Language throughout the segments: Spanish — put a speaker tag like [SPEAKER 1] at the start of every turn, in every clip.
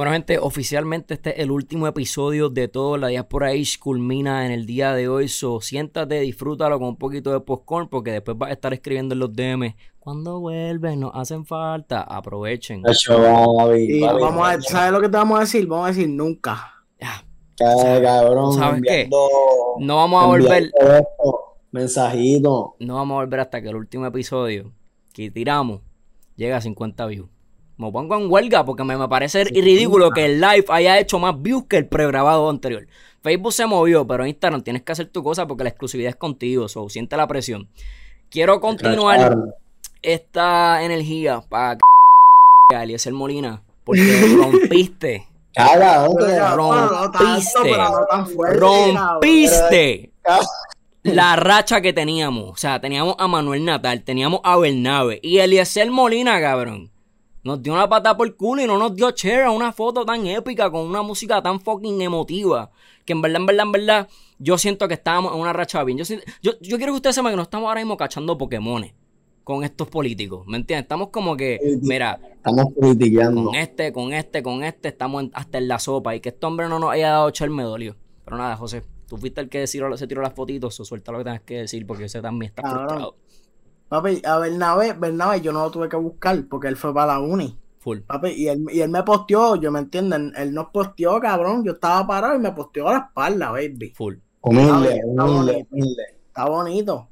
[SPEAKER 1] Bueno, gente, oficialmente este es el último episodio de todo. La diáspora Age culmina en el día de hoy. So, siéntate, disfrútalo con un poquito de popcorn porque después vas a estar escribiendo en los DM. Cuando vuelven, nos hacen falta. Aprovechen.
[SPEAKER 2] Y vamos a, ¿Sabes lo que te vamos a decir? Vamos a decir nunca.
[SPEAKER 1] Ya.
[SPEAKER 2] cabrón.
[SPEAKER 1] ¿Sabes qué? No vamos a volver.
[SPEAKER 2] Mensajito.
[SPEAKER 1] No vamos a volver hasta que el último episodio que tiramos llega a 50 views. Me pongo en huelga porque me, parece ridículo que el live haya hecho más views que el pregrabado anterior. Facebook se movió, pero Instagram tienes que hacer tu cosa porque la exclusividad es contigo, so, siente la presión. Quiero continuar esta energía para Eliezer Molina, porque rompiste. rompiste. rompiste la racha que teníamos. O sea, teníamos a Manuel Natal, teníamos a Bernabe y Eliezer Molina, cabrón. Nos dio una patada por el culo y no nos dio share a una foto tan épica con una música tan fucking emotiva. Que en verdad, en verdad, en verdad, yo siento que estábamos en una racha bien. Yo, yo, yo quiero que ustedes sepan que no estamos ahora mismo cachando Pokémones con estos políticos. ¿Me entiendes? Estamos como que, mira,
[SPEAKER 2] estamos politiqueando.
[SPEAKER 1] Con este, con este, con este, estamos hasta en la sopa. Y que este hombre no nos haya dado share me dolió. Pero nada, José, tú fuiste el que se tiró las fotitos, o suelta lo que tengas que decir, porque ese también está frustrado.
[SPEAKER 2] Papi, a Bernabe, Bernabe yo no lo tuve que buscar porque él fue para la uni.
[SPEAKER 1] Full.
[SPEAKER 2] Papi, y él, y él me posteó, yo me entienden, él nos posteó, cabrón, yo estaba parado y me posteó a la espalda, baby.
[SPEAKER 1] Full.
[SPEAKER 2] Humilde, humilde, humilde. Está bonito.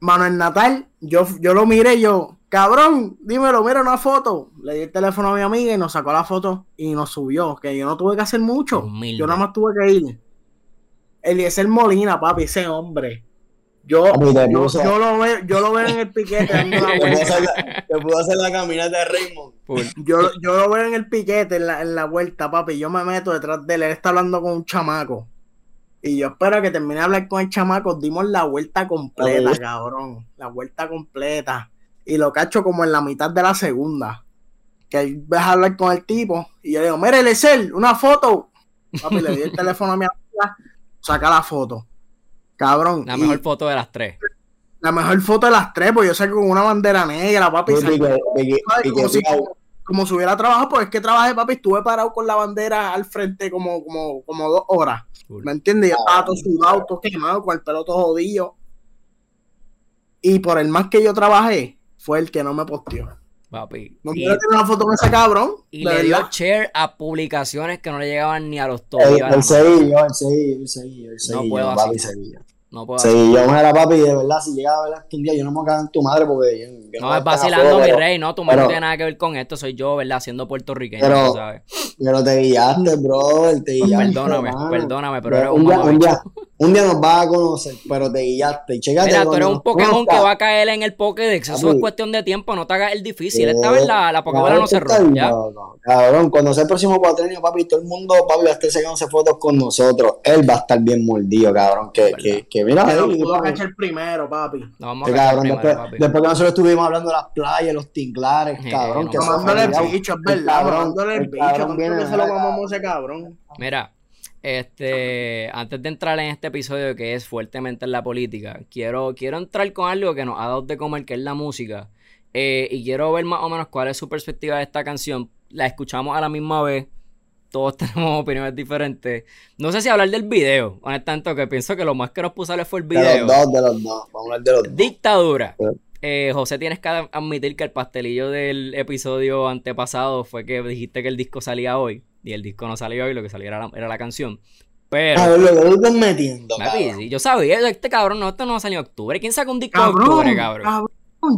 [SPEAKER 2] Manuel Natal, yo, yo lo miré yo, cabrón, dímelo, mira una foto. Le di el teléfono a mi amiga y nos sacó la foto y nos subió, que yo no tuve que hacer mucho. Yo nada más tuve que ir. Eliezer Molina, papi, ese hombre yo, yo, lo veo, yo lo veo en el piquete.
[SPEAKER 3] Te puedo hacer la caminata de Raymond.
[SPEAKER 2] Yo, yo lo veo en el piquete, en la, en la vuelta, papi. Yo me meto detrás de él. Él está hablando con un chamaco. Y yo espero que termine de hablar con el chamaco. Dimos la vuelta completa, cabrón. La vuelta completa. Y lo cacho como en la mitad de la segunda. Que vas a hablar con el tipo. Y yo le digo, mire, él, una foto. Papi, le di el teléfono a mi amiga. Saca la foto Cabrón.
[SPEAKER 1] La mejor foto de las tres.
[SPEAKER 2] La mejor foto de las tres, pues yo sé que con una bandera negra, papi. como, si, hubiera trabajado, pues es que trabajé, papi, estuve parado con la bandera al frente como, como, como dos horas. ¿Me entiendes? Yo estaba todo sudado, todo quemado, con el pelo todo jodido. Y por el más que yo trabajé, fue el que no me posteó.
[SPEAKER 1] Papi.
[SPEAKER 2] No quiero tener una foto con ese cabrón.
[SPEAKER 1] Y le dio share a publicaciones que no le llegaban ni a los tobillos.
[SPEAKER 2] El, el seguillo, el seguillo, el seguillo, el seguillo. No puedo papi, no puedo sí, yo me era papi, de verdad, si llegaba a ver un día, yo no me voy a en tu madre porque
[SPEAKER 1] yo, no, es vacilando, mi rey, no, tu madre no tiene nada que ver con esto, soy yo, ¿verdad? Siendo puertorriqueño,
[SPEAKER 2] pero,
[SPEAKER 1] ¿sabes?
[SPEAKER 2] Pero te guiaste, bro, te guiaste.
[SPEAKER 1] Perdóname, perdóname, pero, eres
[SPEAKER 2] un, día, un, día, un día nos vas a conocer, pero te guiaste. Y
[SPEAKER 1] Mira, tú eres un Pokémon que va a caer en el Pokédex, eso es cuestión de tiempo, no te hagas el difícil. Esta vez la, la Pokébola no cerró, ¿ya? No, no,
[SPEAKER 2] cabrón, cuando sea el próximo cuatrenio, papi, todo el mundo, papi, va a estar sacándose fotos con nosotros. Él va a estar bien mordido, cabrón, que, que, que mira, el primero, papi. No, vamos a cabrón, primero, después, papi. después que nosotros estuvimos hablando de las playas, los tinglares, cabrón. que
[SPEAKER 1] mamándole
[SPEAKER 2] el bicho, es verdad. Mamándole el bicho. que se lo mamamos ese cabrón?
[SPEAKER 1] Mira, este, antes de entrar en este episodio que es fuertemente en la política, quiero, quiero entrar con algo que nos ha dado de comer, que es la música. Eh, y quiero ver más o menos cuál es su perspectiva de esta canción. La escuchamos a la misma vez todos tenemos opiniones diferentes. No sé si hablar del video, honestamente, que pienso que lo más que nos puso fue el video.
[SPEAKER 2] De los dos, de los dos. Vamos a hablar de los dos.
[SPEAKER 1] Dictadura. Eh, José, tienes que admitir que el pastelillo del episodio antepasado fue que dijiste que el disco salía hoy. Y el disco no salió hoy, lo que salía era la, canción. Pero.
[SPEAKER 2] A ver, lo metiendo.
[SPEAKER 1] yo sabía, este cabrón, no, esto no salió en octubre. ¿Quién saca un disco en octubre, cabrón?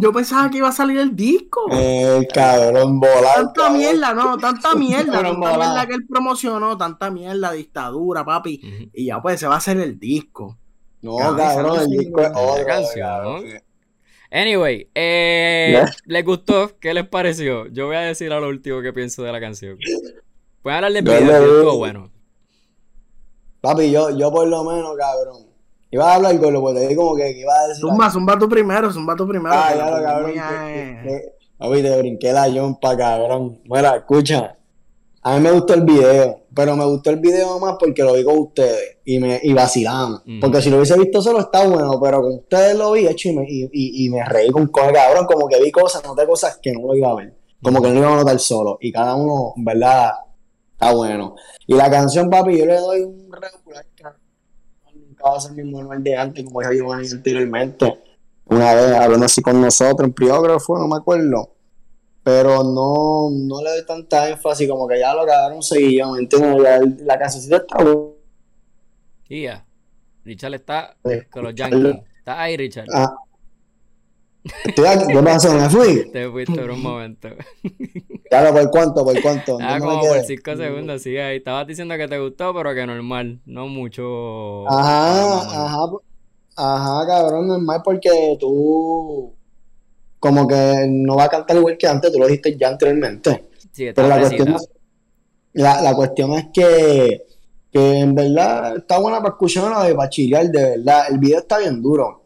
[SPEAKER 2] Yo pensaba que iba a salir el disco.
[SPEAKER 3] El cabrón volando.
[SPEAKER 2] Tanta mierda, no, tanta mierda. tanta mierda que él promocionó, tanta mierda, dictadura, papi. Y ya pues se va a hacer el disco.
[SPEAKER 3] No, cabrón, el disco es otra
[SPEAKER 1] canción. Anyway, eh, ¿les gustó? ¿Qué les pareció? Yo voy a decir a lo último que pienso de la canción. Pueden hablar de video, bueno.
[SPEAKER 3] Papi, yo, yo por lo menos, cabrón Iba a hablar con lo que te di como que, iba a decir.
[SPEAKER 2] Zumba, zumba tú primero, zumba tú primero.
[SPEAKER 3] Ah, lo cabrón. Papi, te brinqué la yompa, cabrón. Bueno, escucha. A mí me gustó el video, pero me gustó el video más porque lo vi con ustedes y me y vacilamos. Porque si lo hubiese visto solo está bueno, pero con ustedes lo vi hecho y me, y, y, me reí con cosas, cabrón. Como que vi cosas, noté cosas que no lo iba a ver. Como que no iba a notar solo. Y cada uno, en verdad, está bueno. Y la canción, papi, yo le doy un regular Nunca va a ser mi manual de antes, como ya digo anteriormente. Una vez hablando así con nosotros, en priógrafo, no me acuerdo. Pero no, no le doy tanta énfasis, como que ya lo quedaron seguido, ¿me entiendes? La, la cancioncita está buena.
[SPEAKER 1] Yeah. Richard está con los Yankees. Está ahí, Richard. Ah.
[SPEAKER 3] Aquí. ¿Qué pasó? ¿Me fui?
[SPEAKER 1] Te fuiste por un momento.
[SPEAKER 3] Claro, ¿por cuánto? ¿Por cuánto?
[SPEAKER 1] Ah, como por 5 segundos, sí. Ahí estabas diciendo que te gustó, pero que normal. No mucho.
[SPEAKER 3] Ajá, ajá. Ajá, cabrón, normal porque tú. Como que no va a cantar igual que antes, tú lo dijiste ya anteriormente. Sí, pero la cuestión, es, la, la cuestión es que que en verdad está buena para escucharla de para de verdad. El video está bien duro.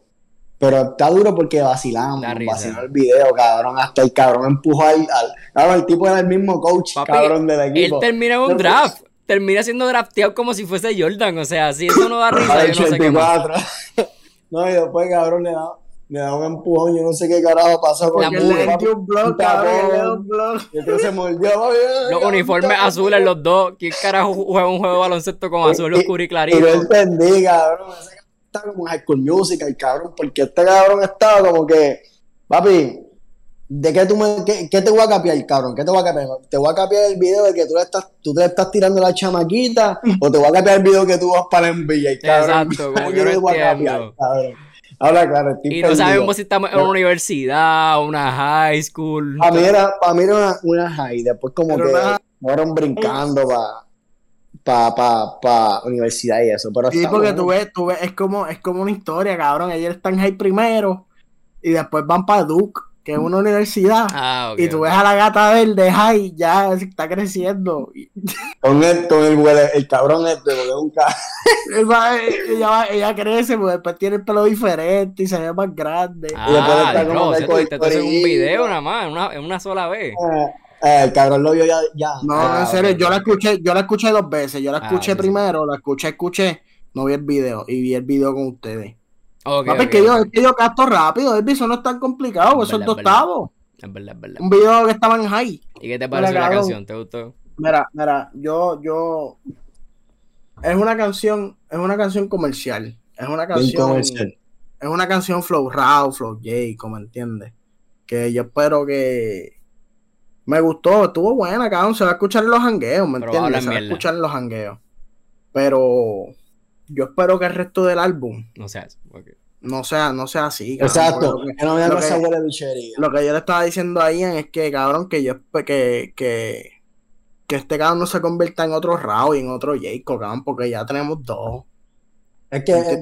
[SPEAKER 3] Pero está duro porque vacilamos, vacilamos el video, cabrón. Hasta el cabrón empujó al, al el tipo era el mismo coach, cabrón, del equipo.
[SPEAKER 1] Él termina en un draft. Termina siendo drafteado como si fuese Jordan. O sea, si eso no da risa, yo no sé qué más.
[SPEAKER 3] no, y después, cabrón, le da me da un empujón, yo no sé qué carajo pasó con
[SPEAKER 2] la le dio un blog, cabrón,
[SPEAKER 3] Y entonces se mordió.
[SPEAKER 1] Los uniformes azules, los dos. ¿Quién carajo juega un juego de baloncesto con azul oscuro y clarito?
[SPEAKER 3] Y no entendí, cabrón. Ese está como en High School Musical, cabrón, porque este cabrón estaba como que, papi, ¿de qué tú me, qué, qué te voy a capiar, cabrón? ¿Qué te voy a capiar? ¿Te voy a capiar el video de que tú le estás, tú te estás tirando la chamaquita? ¿O te voy a capiar el video que tú vas para el NBA, cabrón?
[SPEAKER 1] Exacto, como yo no entiendo. cabrón.
[SPEAKER 3] Habla claro,
[SPEAKER 1] Y no sabemos si estamos en una universidad, una high school.
[SPEAKER 3] Para mí era, para mí era una, high, después como que fueron brincando para pa, pa, pa, universidad y eso. Pero
[SPEAKER 2] sí, porque tú ves, tú ves, es como, es como una historia, cabrón. Ellos están high primero y después van para Duke que es una universidad. Ah, y tú ves a la gata verde, ay, ya está creciendo.
[SPEAKER 3] Con el, con el, el, cabrón este, porque es un
[SPEAKER 2] ella, ella crece, porque después tiene el pelo diferente y se ve más grande.
[SPEAKER 1] Ah, y después está como te, un video nada más, en una, en una sola vez.
[SPEAKER 3] Eh, eh, el cabrón lo vio ya. ya.
[SPEAKER 2] No, en ah, serio, yo la escuché, yo la escuché dos veces. Yo la ah, escuché primero, la escuché, escuché, no vi el video, y vi el video con ustedes. Okay, es, que yo, es que yo capto rápido, eso no es tan complicado, eso es octavo.
[SPEAKER 1] Es verdad, es verdad.
[SPEAKER 2] Un video que estaba en high.
[SPEAKER 1] ¿Y qué te pareció la canción? ¿Te gustó?
[SPEAKER 2] Mira, mira, yo, yo. Es una canción, es una canción comercial. Es una canción. Es una canción Flow Raw, Flow J, como entiendes. Que yo espero que. Me gustó, estuvo buena, cabrón. Se va a escuchar en los hangueos, ¿me entiendes? Se va a escuchar en los hangueos. Pero yo espero que el resto del álbum
[SPEAKER 1] no sea,
[SPEAKER 2] no sea, no sea así.
[SPEAKER 3] Exacto, lo que,
[SPEAKER 2] lo que yo le estaba diciendo a Ian es que, cabrón, que yo que, que, que este cabrón no se convierta en otro Raúl y en otro Jacob, cabrón, porque ya tenemos dos.
[SPEAKER 3] Es que, es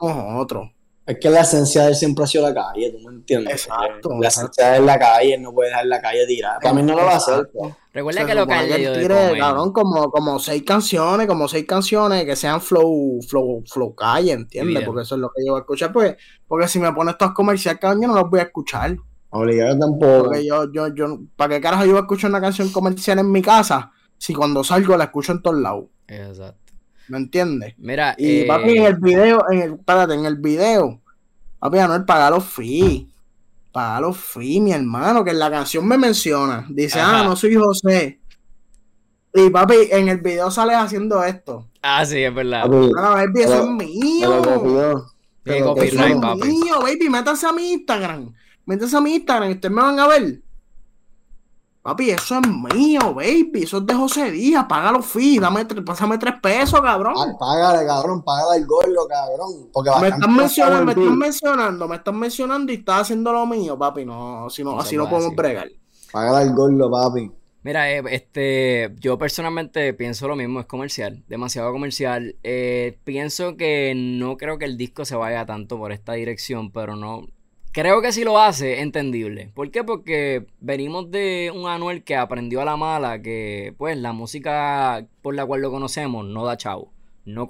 [SPEAKER 2] otro.
[SPEAKER 3] Es que la esencia de él siempre ha sido la calle, ¿tú me entiendes?
[SPEAKER 2] Exacto.
[SPEAKER 3] La esencia de la calle, no puede dejar la calle tirada. Para mí no lo va a hacer.
[SPEAKER 1] Pues. Recuerda que lo que él
[SPEAKER 2] tire, cabrón, como, como seis canciones, como seis canciones que sean flow, flow, flow calle, ¿entiendes? Porque eso es lo que yo voy a escuchar. Pues, porque si me pones estos comerciales, cabrón, yo no los voy a escuchar.
[SPEAKER 3] Obligado tampoco.
[SPEAKER 2] Porque yo, yo, yo, ¿para qué carajo yo voy a escuchar una canción comercial en mi casa si cuando salgo la escucho en todos lados?
[SPEAKER 1] Exacto.
[SPEAKER 2] ¿Me entiendes?
[SPEAKER 1] Mira,
[SPEAKER 2] y eh... papi, en el video, en el, espérate, en el video Papi, Anuel, paga los fees. Paga los fees, mi hermano, que en la canción me menciona. Dice, ah, no soy José. Y papi, en el video sales haciendo esto.
[SPEAKER 1] Ah, sí, es verdad.
[SPEAKER 2] Papi, ah, baby, eso es mío. Eso es mío, baby. Métase a mi Instagram. Métase a mi Instagram y ustedes me van a ver. Papi, eso es mío, baby. Eso es de José Díaz. Paga los fees. Dame, pásame tres pesos, cabrón.
[SPEAKER 3] Ah, págale, cabrón. Págale el gordo, cabrón. Porque
[SPEAKER 2] me están mencionando, me están mencionando, me están mencionando y estás haciendo lo mío, papi. No, si no, así no podemos bregar.
[SPEAKER 3] Págale el gordo, papi.
[SPEAKER 1] Mira, eh, este, yo personalmente pienso lo mismo, es comercial, demasiado comercial. Eh, pienso que no creo que el disco se vaya tanto por esta dirección, pero no, Creo que si lo hace, entendible. ¿Por qué? Porque venimos de un Anuel que aprendió a la mala que, pues, la música por la cual lo conocemos no da chavo. No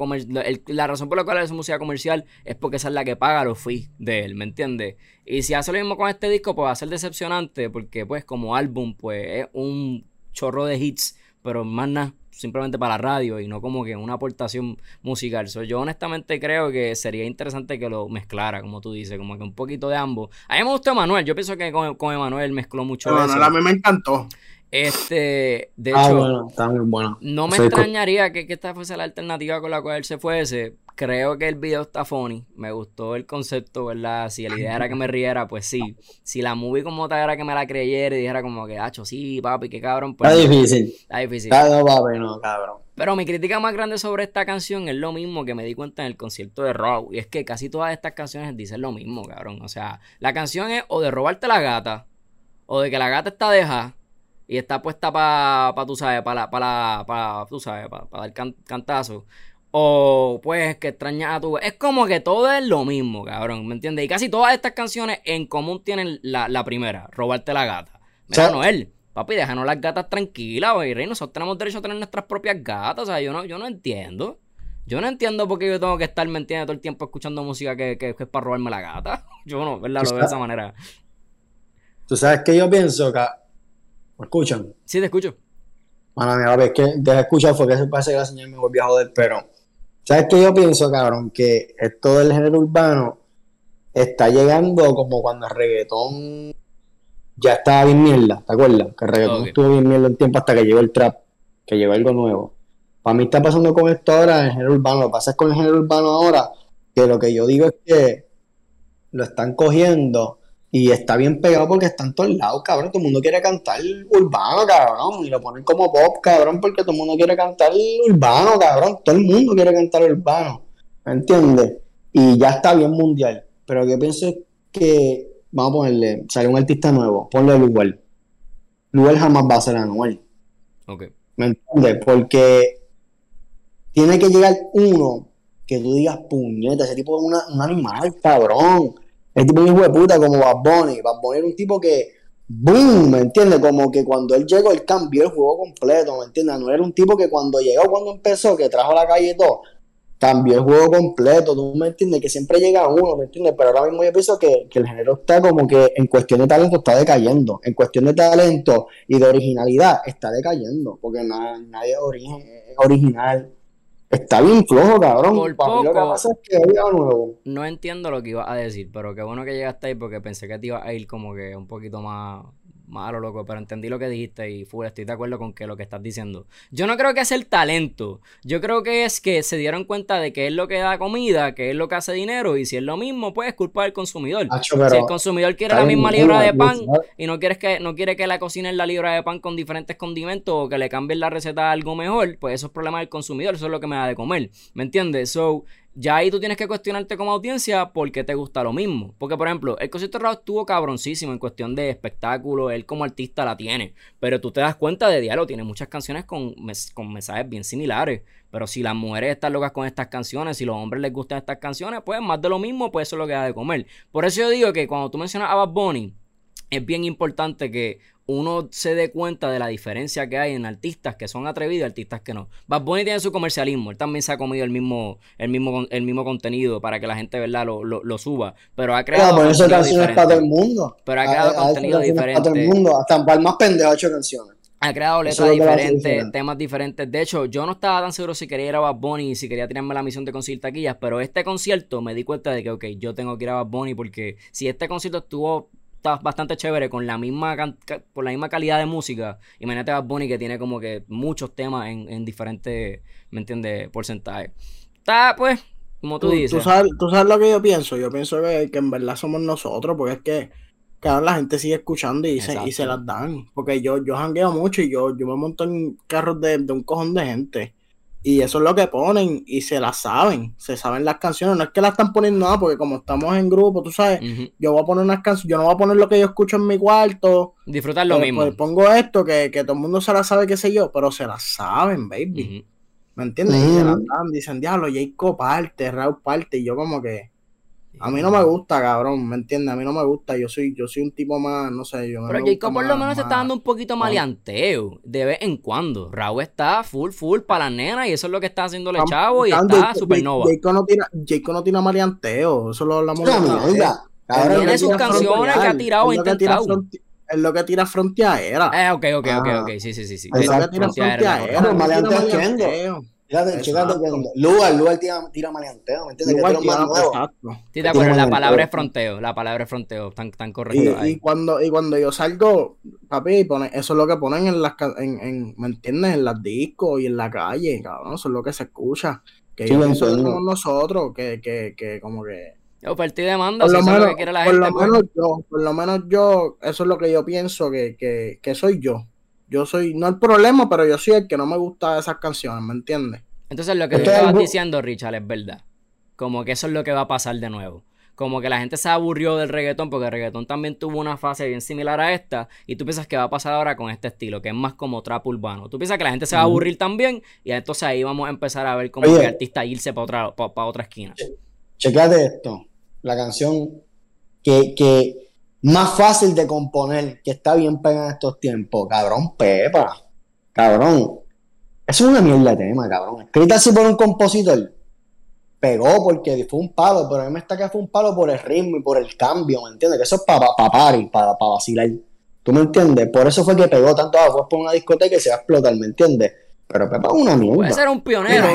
[SPEAKER 1] la razón por la cual es música comercial es porque esa es la que paga los fees de él, ¿me entiendes? Y si hace lo mismo con este disco, pues va a ser decepcionante porque, pues, como álbum, pues, es un chorro de hits pero más nada, simplemente para la radio y no como que una aportación musical. yo honestamente creo que sería interesante que lo mezclara, como tú dices, como que un poquito de ambos. A mí me gustó Emanuel, yo pienso que con, con Emanuel mezcló mucho
[SPEAKER 2] eso. a mí me encantó.
[SPEAKER 1] Este, de
[SPEAKER 3] ah,
[SPEAKER 1] hecho,
[SPEAKER 3] está muy bueno.
[SPEAKER 1] no me extrañaría que, que, esta fuese la alternativa con la cual él se fuese. Creo que el video está funny. Me gustó el concepto, ¿verdad? Si la idea era que me riera, pues sí. Si la movie como tal era que me la creyera y dijera como que, hacho, sí, papi, qué cabrón. Pues,
[SPEAKER 3] está difícil.
[SPEAKER 1] Está difícil.
[SPEAKER 3] Está papi, no, cabrón.
[SPEAKER 1] Pero mi crítica más grande sobre esta canción es lo mismo que me di cuenta en el concierto de Raw. Y es que casi todas estas canciones dicen lo mismo, cabrón. O sea, la canción es o de robarte la gata, o de que la gata está deja y está puesta para, pa, tú sabes, para, para, para, tú sabes, para, dar cantazo. O pues que extrañas a tu... Es como que todo es lo mismo, cabrón, ¿me entiendes? Y casi todas estas canciones en común tienen la, la primera, robarte la gata. Mira, Noel, papi, déjanos las gatas tranquilas, güey, rey. Nosotros tenemos derecho a tener nuestras propias gatas. O sea, yo no, yo no entiendo. Yo no entiendo por qué yo tengo que estar, ¿me entiendes? Todo el tiempo escuchando música que, que, es para robarme la gata. Yo no, ¿verdad? Lo veo de esa manera.
[SPEAKER 3] Tú sabes que yo pienso que ¿Me escuchan?
[SPEAKER 1] Sí, te escucho.
[SPEAKER 3] Bueno, mira, es que de escuchar fue que se parece que la señal me volvió a joder, pero ¿sabes qué yo pienso, cabrón? Que esto del género urbano está llegando como cuando el reggaetón ya estaba bien mierda, ¿te acuerdas? Que el reggaetón estuvo bien mierda el tiempo hasta que llegó el trap, que llegó algo nuevo. Para mí está pasando con esto ahora en el género urbano. Lo que pasa es con el género urbano ahora, que lo que yo digo es que lo están cogiendo y está bien pegado porque está en todos lados, cabrón. Todo el mundo quiere cantar urbano, cabrón. Y lo ponen como pop, cabrón, porque todo el mundo quiere cantar urbano, cabrón. Todo el mundo quiere cantar urbano. ¿Me entiendes? Y ya está bien mundial. Pero yo pienso que, vamos a ponerle, sale un artista nuevo, ponle a Luel. Luel jamás va a ser Anuel.
[SPEAKER 1] Ok.
[SPEAKER 3] ¿Me entiendes? Porque tiene que llegar uno que tú digas, puñeta, ese tipo es un animal, cabrón el tipo un hijo de puta como Bad Bunny. Bad Bunny era un tipo que, ¡boom! ¿Me entiendes? Como que cuando él llegó, él cambió el juego completo, ¿me entiendes? No era un tipo que cuando llegó, cuando empezó, que trajo la calle y todo, cambió el juego completo, ¿tú me entiendes? Que siempre llega uno, ¿me entiendes? Pero ahora mismo yo pienso que, el género está como que en cuestión de talento está decayendo. En cuestión de talento y de originalidad está decayendo, porque nadie es original Está bien flojo, cabrón. Por poco, lo que pasa es que nuevo.
[SPEAKER 1] No entiendo lo que ibas a decir, pero qué bueno que llegaste ahí porque pensé que te ibas a ir como que un poquito más malo, loco, pero entendí lo que dijiste y full, estoy de acuerdo con que lo que estás diciendo. Yo no creo que es el talento, yo creo que es que se dieron cuenta de que es lo que da comida, que es lo que hace dinero, y si es lo mismo, pues es culpa del consumidor. si el consumidor quiere la misma libra de pan y no, quieres que, no quiere que la cocinen la libra de pan con diferentes condimentos o que le cambien la receta a algo mejor, pues eso es problema del consumidor, eso es lo que me da de comer, ¿me entiendes? So, ya ahí tú tienes que cuestionarte como audiencia por qué te gusta lo mismo. Porque, por ejemplo, el concierto de estuvo cabroncísimo en cuestión de espectáculo, él como artista la tiene. Pero tú te das cuenta de diálogo, tiene muchas canciones con, con mensajes bien similares. Pero si las mujeres están locas con estas canciones, si los hombres les gustan estas canciones, pues más de lo mismo, pues eso es lo que da de comer. Por eso yo digo que cuando tú mencionas a Bad Bunny, es bien importante que uno se dé cuenta de la diferencia que hay en artistas que son atrevidos y artistas que no. Bad Bunny tiene su comercialismo, él también se ha comido el mismo, el mismo, el mismo contenido para que la gente ¿verdad? Lo, lo, suba, pero ha creado
[SPEAKER 3] pero eso canciones para todo el mundo.
[SPEAKER 1] Pero ha creado contenido diferente.
[SPEAKER 3] Para todo el mundo, hasta el más pendejo ha hecho canciones.
[SPEAKER 1] Ha creado letras diferentes, temas diferentes. De hecho, yo no estaba tan seguro si quería ir a Bad Bunny y si quería tirarme la misión de conseguir taquillas, pero este concierto me di cuenta de que, ok, yo tengo que ir a Bad Bunny porque si este concierto estuvo bastante chévere con la misma por la misma calidad de música. Imagínate a Bad Bunny que tiene como que muchos temas en, diferentes, ¿me entiendes? Porcentajes. Está, pues, como tú, dices.
[SPEAKER 2] Tú sabes, tú sabes, lo que yo pienso. Yo pienso que, en verdad somos nosotros, porque es que cada la gente sigue escuchando y se, y se las dan. Porque yo, yo jangueo mucho y yo, yo me monto en carros de, de un cojón de gente. Y eso es lo que ponen y se la saben, se saben las canciones. No es que la están poniendo nada, porque como estamos en grupo, tú sabes, yo voy a poner unas canciones, yo no voy a poner lo que yo escucho en mi cuarto.
[SPEAKER 1] Disfrutar lo mismo. Pues
[SPEAKER 2] pongo esto, que, todo el mundo se la sabe, qué sé yo, pero se la saben, baby. ¿Me entiendes? Y se la dan, dicen, diablo, Jacob parte, Raúl parte, y yo como que a mí no me gusta, cabrón, ¿me entiendes? A mí no me gusta, yo soy, yo soy un tipo más, no sé, yo
[SPEAKER 1] Pero Jacob por lo menos se está dando un poquito maleanteo, de vez en cuando. Raúl está full, full para la nena y eso es lo que está haciéndole chavo y está supernova.
[SPEAKER 2] Jacob no tira, Jacob no tiene maleanteo, eso lo hablamos
[SPEAKER 1] no, Tiene sus canciones que ha tirado e intentado.
[SPEAKER 2] es lo que tira fronteadera.
[SPEAKER 1] Eh, ok, ok, ok, ok. Sí, sí, sí. sí.
[SPEAKER 2] Es lo que tira fronteadera.
[SPEAKER 3] No, es Fíjate, Kendo. Lugar, Lugar tira, tira maleanteo, ¿me entiendes?
[SPEAKER 2] Lugar
[SPEAKER 3] que tira nuevo.
[SPEAKER 2] exacto.
[SPEAKER 1] Sí, de acuerdo, la palabra es fronteo. La palabra es fronteo. Tan, tan
[SPEAKER 2] Y,
[SPEAKER 1] correcto. ahí.
[SPEAKER 2] y cuando, y cuando yo salgo, papi, pone, eso es lo que ponen en las, en, en, ¿me entiendes? En las discos y en la calle, cabrón, eso es lo que se escucha. Que
[SPEAKER 3] Sí, entiendo.
[SPEAKER 2] somos nosotros, que, que, que como que...
[SPEAKER 1] Oferta y demanda,
[SPEAKER 2] Por
[SPEAKER 1] si
[SPEAKER 2] lo, menos,
[SPEAKER 1] lo que quiere la
[SPEAKER 2] por
[SPEAKER 1] gente.
[SPEAKER 2] lo
[SPEAKER 1] pues.
[SPEAKER 2] menos yo, por lo menos yo, eso es lo que yo pienso que, que, que soy yo. Yo soy, no el problema, pero yo soy el que no me gusta esas canciones, ¿me entiendes?
[SPEAKER 1] Entonces lo que tú estabas
[SPEAKER 3] algo-
[SPEAKER 1] diciendo, Richard, es verdad. Como que eso es lo que va a pasar de nuevo. Como que la gente se aburrió del reggaetón, porque el reggaetón también tuvo una fase bien similar a esta, y tú piensas que va a pasar ahora con este estilo, que es más como trap urbano. Tú piensas que la gente se va a aburrir también, y entonces ahí vamos a empezar a ver como
[SPEAKER 3] Oye.
[SPEAKER 1] que artista irse para otra, pa- pa otra esquina.
[SPEAKER 3] Checate esto. La canción que, que más fácil de componer, que está bien pegada en estos tiempos. Cabrón, Pepa. Cabrón. Eso es una mierda de tema, cabrón. Escrita así por un compositor. Pegó porque fue un palo, pero a mí me está que fue un palo por el ritmo y por el cambio, ¿me entiendes? Que eso es para pa, party, para pa vacilar. ¿Tú me entiendes? Por eso fue que pegó tanto. Fue por una discoteca y se va a explotar, ¿me entiendes? Pero Pepa es una mierda.
[SPEAKER 1] Puede ser un pionero.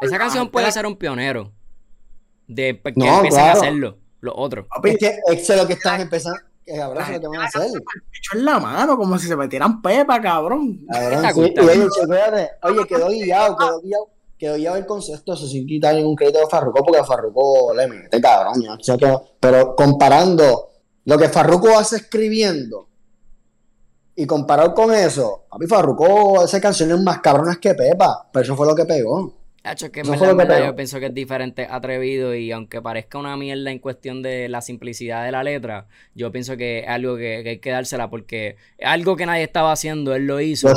[SPEAKER 1] Esa canción puede ser un pionero. De que
[SPEAKER 3] No,
[SPEAKER 1] empiecen a hacerlo, los otros.
[SPEAKER 2] Papi,
[SPEAKER 3] Es que eso es lo que están empezando. Que cabrón, eso es lo que van a hacer.
[SPEAKER 2] pecho en la mano, como si se metieran pepa, cabrón.
[SPEAKER 3] Sí. Y oye, quedó guiado, quedó guiado, quedó guiado el concepto, eso sin quitar ningún crédito de Farruko, porque Farruko le mete cabrón, ya, o sea que- pero comparando lo que Farruko hace escribiendo y comparado con eso, papi Farruko hace canciones más cabronas que Pepa, pero eso fue lo que pegó.
[SPEAKER 1] Hacho, que en
[SPEAKER 3] Eso
[SPEAKER 1] verdad, yo pienso que es diferente, atrevido y aunque parezca una mierda en cuestión de la simplicidad de la letra, yo pienso que es algo que, que hay que dársela porque algo que nadie estaba haciendo, él lo hizo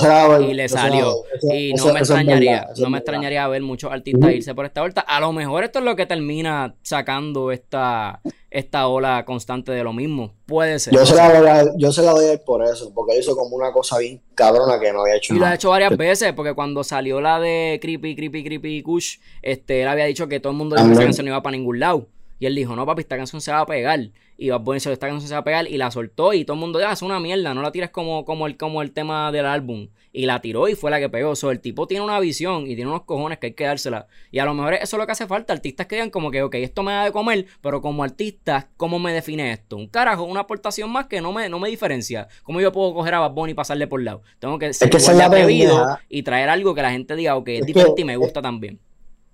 [SPEAKER 1] y le salió. y
[SPEAKER 3] eso-
[SPEAKER 1] no me extrañaría,
[SPEAKER 3] verdad,
[SPEAKER 1] no me extrañaría ver muchos artistas irse por esta vuelta. A lo mejor esto es lo que termina sacando esta, esta ola constante de lo mismo. Puede ser.
[SPEAKER 3] Yo se, la doy a yo se la doy a él por eso, porque él hizo como una cosa bien cabrona que no había hecho
[SPEAKER 1] Y lo ha hecho varias veces, porque cuando salió la de Creepy, Creepy, Creepy Kush, este, él había dicho que todo el mundo dijo que esa canción no iba para ningún lado. Y él dijo, no, papi, esta canción se va a pegar. Y Bad Bunny dijo, esta canción se va a pegar. Y la soltó y todo el mundo, ya, es una mierda, no la tires como, como, el, como el tema del álbum. Y la tiró y fue la que pegó. So, el tipo tiene una visión y tiene unos cojones que hay que dársela. Y a lo mejor eso es lo que hace falta. Artistas que digan como que, ok, esto me da de comer, pero como artista, ¿cómo me define esto? Un carajo, una aportación más que no me, no me diferencia. ¿Cómo yo puedo coger a Bad Bunny y pasarle por lado? Tengo que ser
[SPEAKER 3] que es
[SPEAKER 1] atrevido
[SPEAKER 3] pendeja.
[SPEAKER 1] y traer algo que la gente diga, ok, es,
[SPEAKER 3] Es que-
[SPEAKER 1] diferente y me gusta también.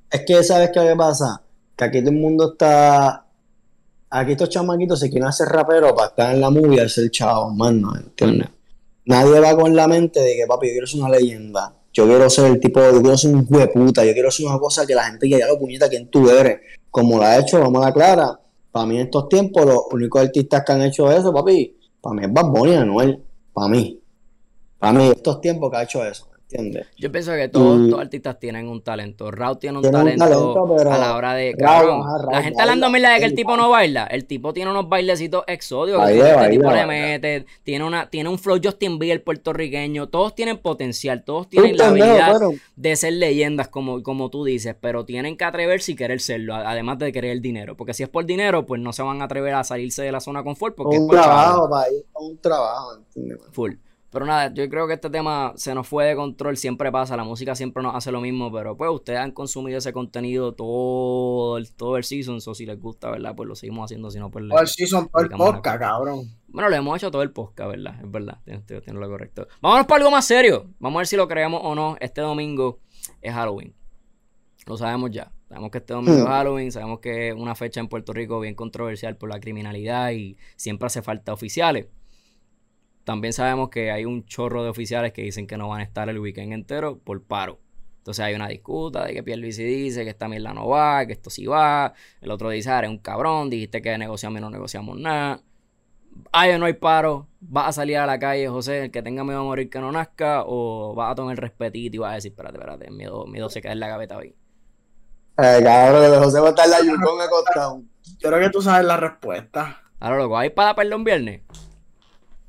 [SPEAKER 3] Es que, ¿sabes qué pasa? Que aquí todo el mundo está. Aquí estos chamaquitos se quieren hacer raperos para estar en la movie y ser chavos, mano, ¿entiendes? Nadie va con la mente de que, papi, yo quiero ser una leyenda. Yo quiero ser el tipo, yo quiero ser un hueputa, yo quiero ser una cosa que la gente ya lo puñeta, ¿quién tú eres? Como lo ha hecho, vamos a la clara. Para mí en estos tiempos, los únicos artistas que han hecho eso, papi, para mí es Bad Bunny. Para mí. Para mí, estos tiempos que ha hecho eso, ¿entiendes?
[SPEAKER 1] Yo pienso que todos los artistas tienen un talento. Raúl tiene un
[SPEAKER 3] Tiene un
[SPEAKER 1] talento, a la hora de.
[SPEAKER 3] Raúl,
[SPEAKER 1] cabrón,
[SPEAKER 3] ajá, Raúl
[SPEAKER 1] la gente hablando mierda de que el tipo no baila. El tipo tiene unos bailecitos exóticos.
[SPEAKER 3] Baila,
[SPEAKER 1] que este
[SPEAKER 3] baila,
[SPEAKER 1] tipo le
[SPEAKER 3] baila.
[SPEAKER 1] mete. Tiene, una, tiene un flow Justin Bieber puertorriqueño. Todos tienen potencial. Todos tienen la habilidad de ser leyendas, como, como tú dices. Pero tienen que atreverse y querer serlo. Además de querer el dinero. Porque si es por dinero, pues no se van a atrever a salirse de la zona confort. Porque es
[SPEAKER 3] un
[SPEAKER 1] por chavo.
[SPEAKER 3] trabajo, país, un trabajo, ¿entiendes?
[SPEAKER 1] Full. Pero nada, yo creo que este tema se nos fue de control, siempre pasa, la música siempre nos hace lo mismo, pero pues ustedes han consumido ese contenido todo el, todo el season, o si les gusta, ¿verdad? Pues lo seguimos haciendo, si no, pues
[SPEAKER 2] Todo el season, todo el podcast, cabrón.
[SPEAKER 1] Bueno, lo hemos hecho todo el podcast, ¿verdad? Es verdad, tienes, tienes- tienes lo correcto. Vámonos para algo más serio, vamos a ver si lo creemos o no, este domingo es Halloween, lo sabemos ya. Sabemos que este domingo es
[SPEAKER 3] Hmm.
[SPEAKER 1] Halloween, sabemos que es una fecha en Puerto Rico bien controversial por la criminalidad y siempre hace falta oficiales. También sabemos que hay un chorro de oficiales que dicen que no van a estar el weekend entero por paro. Entonces hay una disputa de que Pierluisi dice que esta mierda no va, que esto sí va. El otro dice, ah, eres un cabrón, dijiste que negociamos y no negociamos nada. Hay o no hay paro, vas a salir a la calle, José, el que tenga miedo a morir que no nazca, o vas a tomar el respetito y vas a decir, espérate, espérate, el miedo, miedo se queda en la gaveta hoy.
[SPEAKER 3] Eh, cabrón, José va a estar en la Yukon acostado.
[SPEAKER 2] Yo creo que tú sabes la respuesta.
[SPEAKER 1] Ahora, loco, ¿hay para perdón viernes?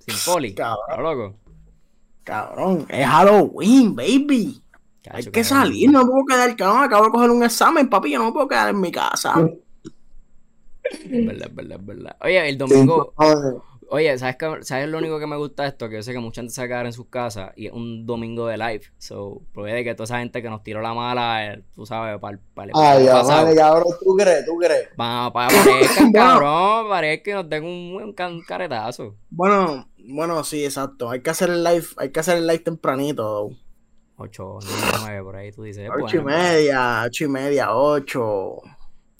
[SPEAKER 1] Sin poli.
[SPEAKER 2] Cabrón.
[SPEAKER 1] Loco.
[SPEAKER 2] Cabrón, es Halloween, baby. Hay que
[SPEAKER 1] cabrón.
[SPEAKER 2] salir, no me puedo quedar, cabrón. Acabo de coger un examen, papi, yo no me puedo quedar en mi casa.
[SPEAKER 1] Es verdad, es verdad, es verdad. Oye, el domingo, Oye, ¿sabes, qué, ¿sabes lo único que me gusta de esto? Que yo sé que mucha gente se va a quedar en sus casas y es un domingo de live. So, puede que toda esa gente que nos tiró la mala, eh, tú sabes, para el
[SPEAKER 3] Ay, ya, vale, cabrón, tú crees, tú crees.
[SPEAKER 1] Va, para parezca, cabrón, parece que nos den un, un, caretazo.
[SPEAKER 2] Bueno, bueno, sí, exacto. Hay que hacer el live, hay que hacer el live tempranito.
[SPEAKER 1] 8, 9, por ahí tú dices.
[SPEAKER 2] 8 y media, 8 y media, 8.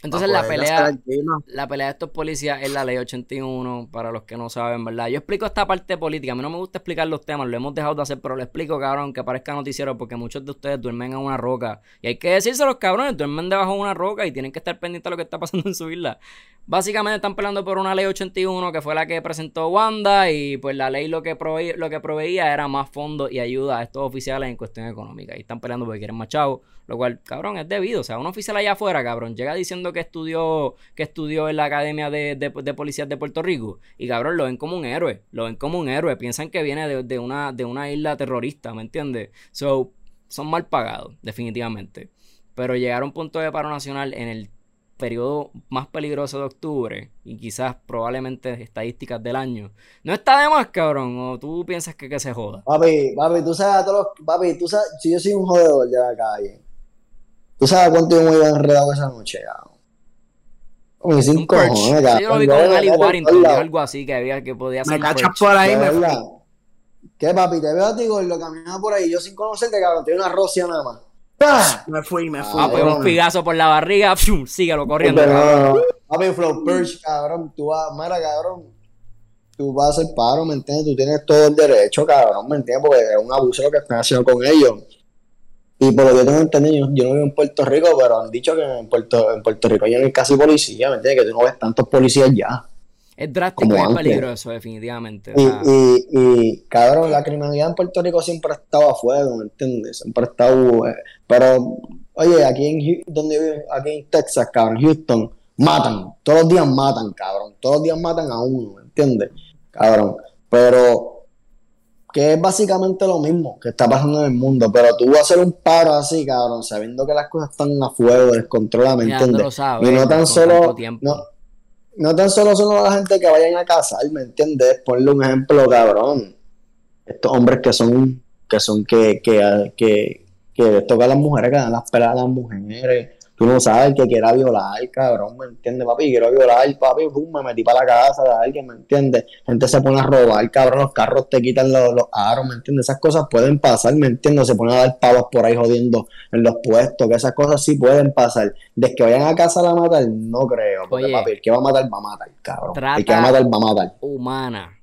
[SPEAKER 1] Entonces la pelea, la pelea de estos policías es la ley 81, para los que no saben, ¿verdad? Yo explico esta parte política, a mí no me gusta explicar los temas, lo hemos dejado de hacer, pero lo explico, cabrón, que parezca noticiero, porque muchos de ustedes duermen en una roca. Y hay que decirse los cabrones, duermen debajo de una roca y tienen que estar pendientes de lo que está pasando en su isla. Básicamente están peleando por una ley 81, que fue la que presentó Wanda, y pues la ley lo que, proveía, lo que proveía era más fondos y ayuda a estos oficiales en cuestión económica. Y están peleando porque quieren más chavos, lo cual, cabrón, es debido. O sea, un oficial allá afuera, cabrón, llega diciendo que estudió, que estudió en la Academia de, de, Policías de Puerto Rico. Y cabrón, lo ven como un héroe. Lo ven como un héroe. Piensan que viene de, una, de una isla terrorista, ¿me entiendes? So, son mal pagados, definitivamente. Pero llegar a un punto de paro nacional en el periodo más peligroso de octubre y quizás probablemente estadísticas del año, no está de más, cabrón, o tú piensas que, que se joda.
[SPEAKER 3] Papi, papi, tú sabes a todos los, papi, tú sabes, si yo soy un jodedor de la calle, ¿Tú sabes cuánto yo me iba enredado esa noche, cabrón? Como sin cojones,
[SPEAKER 1] cabrón. Yo lo vi con Ali Warrington, algo así, que había que podía
[SPEAKER 2] ser. Me cachas por ahí, me fui.
[SPEAKER 3] ¿Qué, papi? Te veo a ti, lo caminaba por ahí, yo sin conocerte, cabrón, tenía una rocia nada más.
[SPEAKER 2] ¡Pah! Me fui, me fui.
[SPEAKER 1] Ah, pues un pigazo por la barriga, ¡pum! síguelo corriendo.
[SPEAKER 3] No, papi, Flow Perch, cabrón, tú vas, mira, cabrón, tú vas a hacer paro, ¿me entiendes? Tú tienes todo el derecho, cabrón, ¿me entiendes? Porque es un abuso lo que están haciendo con ellos. Y por lo que tengo entendido, yo no vivo en Puerto Rico, pero han dicho que en Puerto, en Puerto Rico ya no hay casi policía, ¿me entiendes? Que tú no ves tantos policías ya.
[SPEAKER 1] Es drástico y es peligroso, definitivamente.
[SPEAKER 3] Y, y, y, cabrón, la criminalidad en Puerto Rico siempre ha estado a fuego, ¿me entiendes? Siempre ha estado. Eh, pero, oye, aquí en, donde aquí en Texas, cabrón, Houston, matan. Todos los días matan, cabrón. Todos los días matan a uno, ¿me entiendes? Cabrón. Pero que es básicamente lo mismo que está pasando en el mundo, pero tú vas a hacer un paro así, cabrón, sabiendo que las cosas están a fuego, descontroladas, ¿me entiendes? y no tan solo no, no, tan solo son la gente que vayan a casar, ¿me entiendes? Ponle un ejemplo, cabrón. Estos hombres que son que son que que, que, que les toca a las mujeres, que dan las pelas a las mujeres, Tú no sabes que quiera violar, cabrón, ¿me entiendes, papi? Quiero violar, papi, pum, me metí para la casa de alguien, ¿me entiendes? Gente se pone a robar, cabrón, los carros te quitan los, los aros, ¿me entiendes? Esas cosas pueden pasar, ¿me entiendes? Se ponen a dar pavos por ahí jodiendo en los puestos, que esas cosas sí pueden pasar. De que vayan a casa a la matar, no creo, porque papi, el que va a matar va a matar, cabrón. El que va a matar va a matar.
[SPEAKER 1] Humana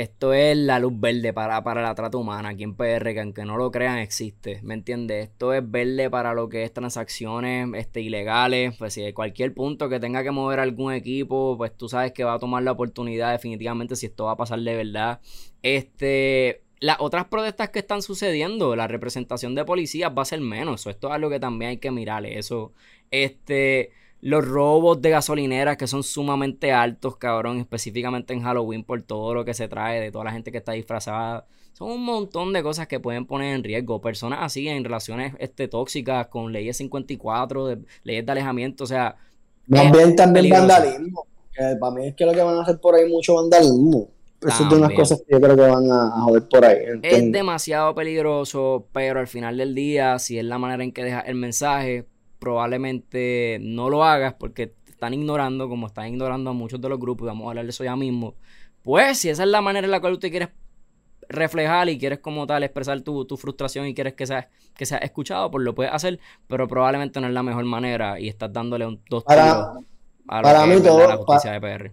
[SPEAKER 1] esto es la luz verde para, para la trata humana aquí en PR, que aunque no lo crean existe, ¿me entiendes? Esto es verde para lo que es transacciones este, ilegales, pues si hay cualquier punto que tenga que mover algún equipo, pues tú sabes que va a tomar la oportunidad definitivamente si esto va a pasar de verdad. Este, las otras protestas que están sucediendo, la representación de policías va a ser menos, esto es algo que también hay que mirarle, eso, este los robos de gasolineras que son sumamente altos, cabrón, específicamente en Halloween por todo lo que se trae, de toda la gente que está disfrazada. Son un montón de cosas que pueden poner en riesgo. Personas así en relaciones este, tóxicas con leyes 54, de, leyes de alejamiento, o sea...
[SPEAKER 3] También, también vandalismo. Para mí es que lo que van a hacer por ahí mucho vandalismo. Eso es de unas cosas que yo creo que van a, joder por ahí.
[SPEAKER 1] Es demasiado peligroso, pero al final del día, si es la manera en que deja el mensaje, probablemente no lo hagas porque te están ignorando, como están ignorando a muchos de los grupos, y vamos a hablar de eso ya mismo. Pues si esa es la manera en la cual usted quieres reflejar y quieres como tal expresar tu, frustración y quieres que sea, que sea escuchado, pues lo puedes hacer, pero probablemente no es la mejor manera y estás dándole un, dos
[SPEAKER 3] para, a para mí todo, la justicia de PR.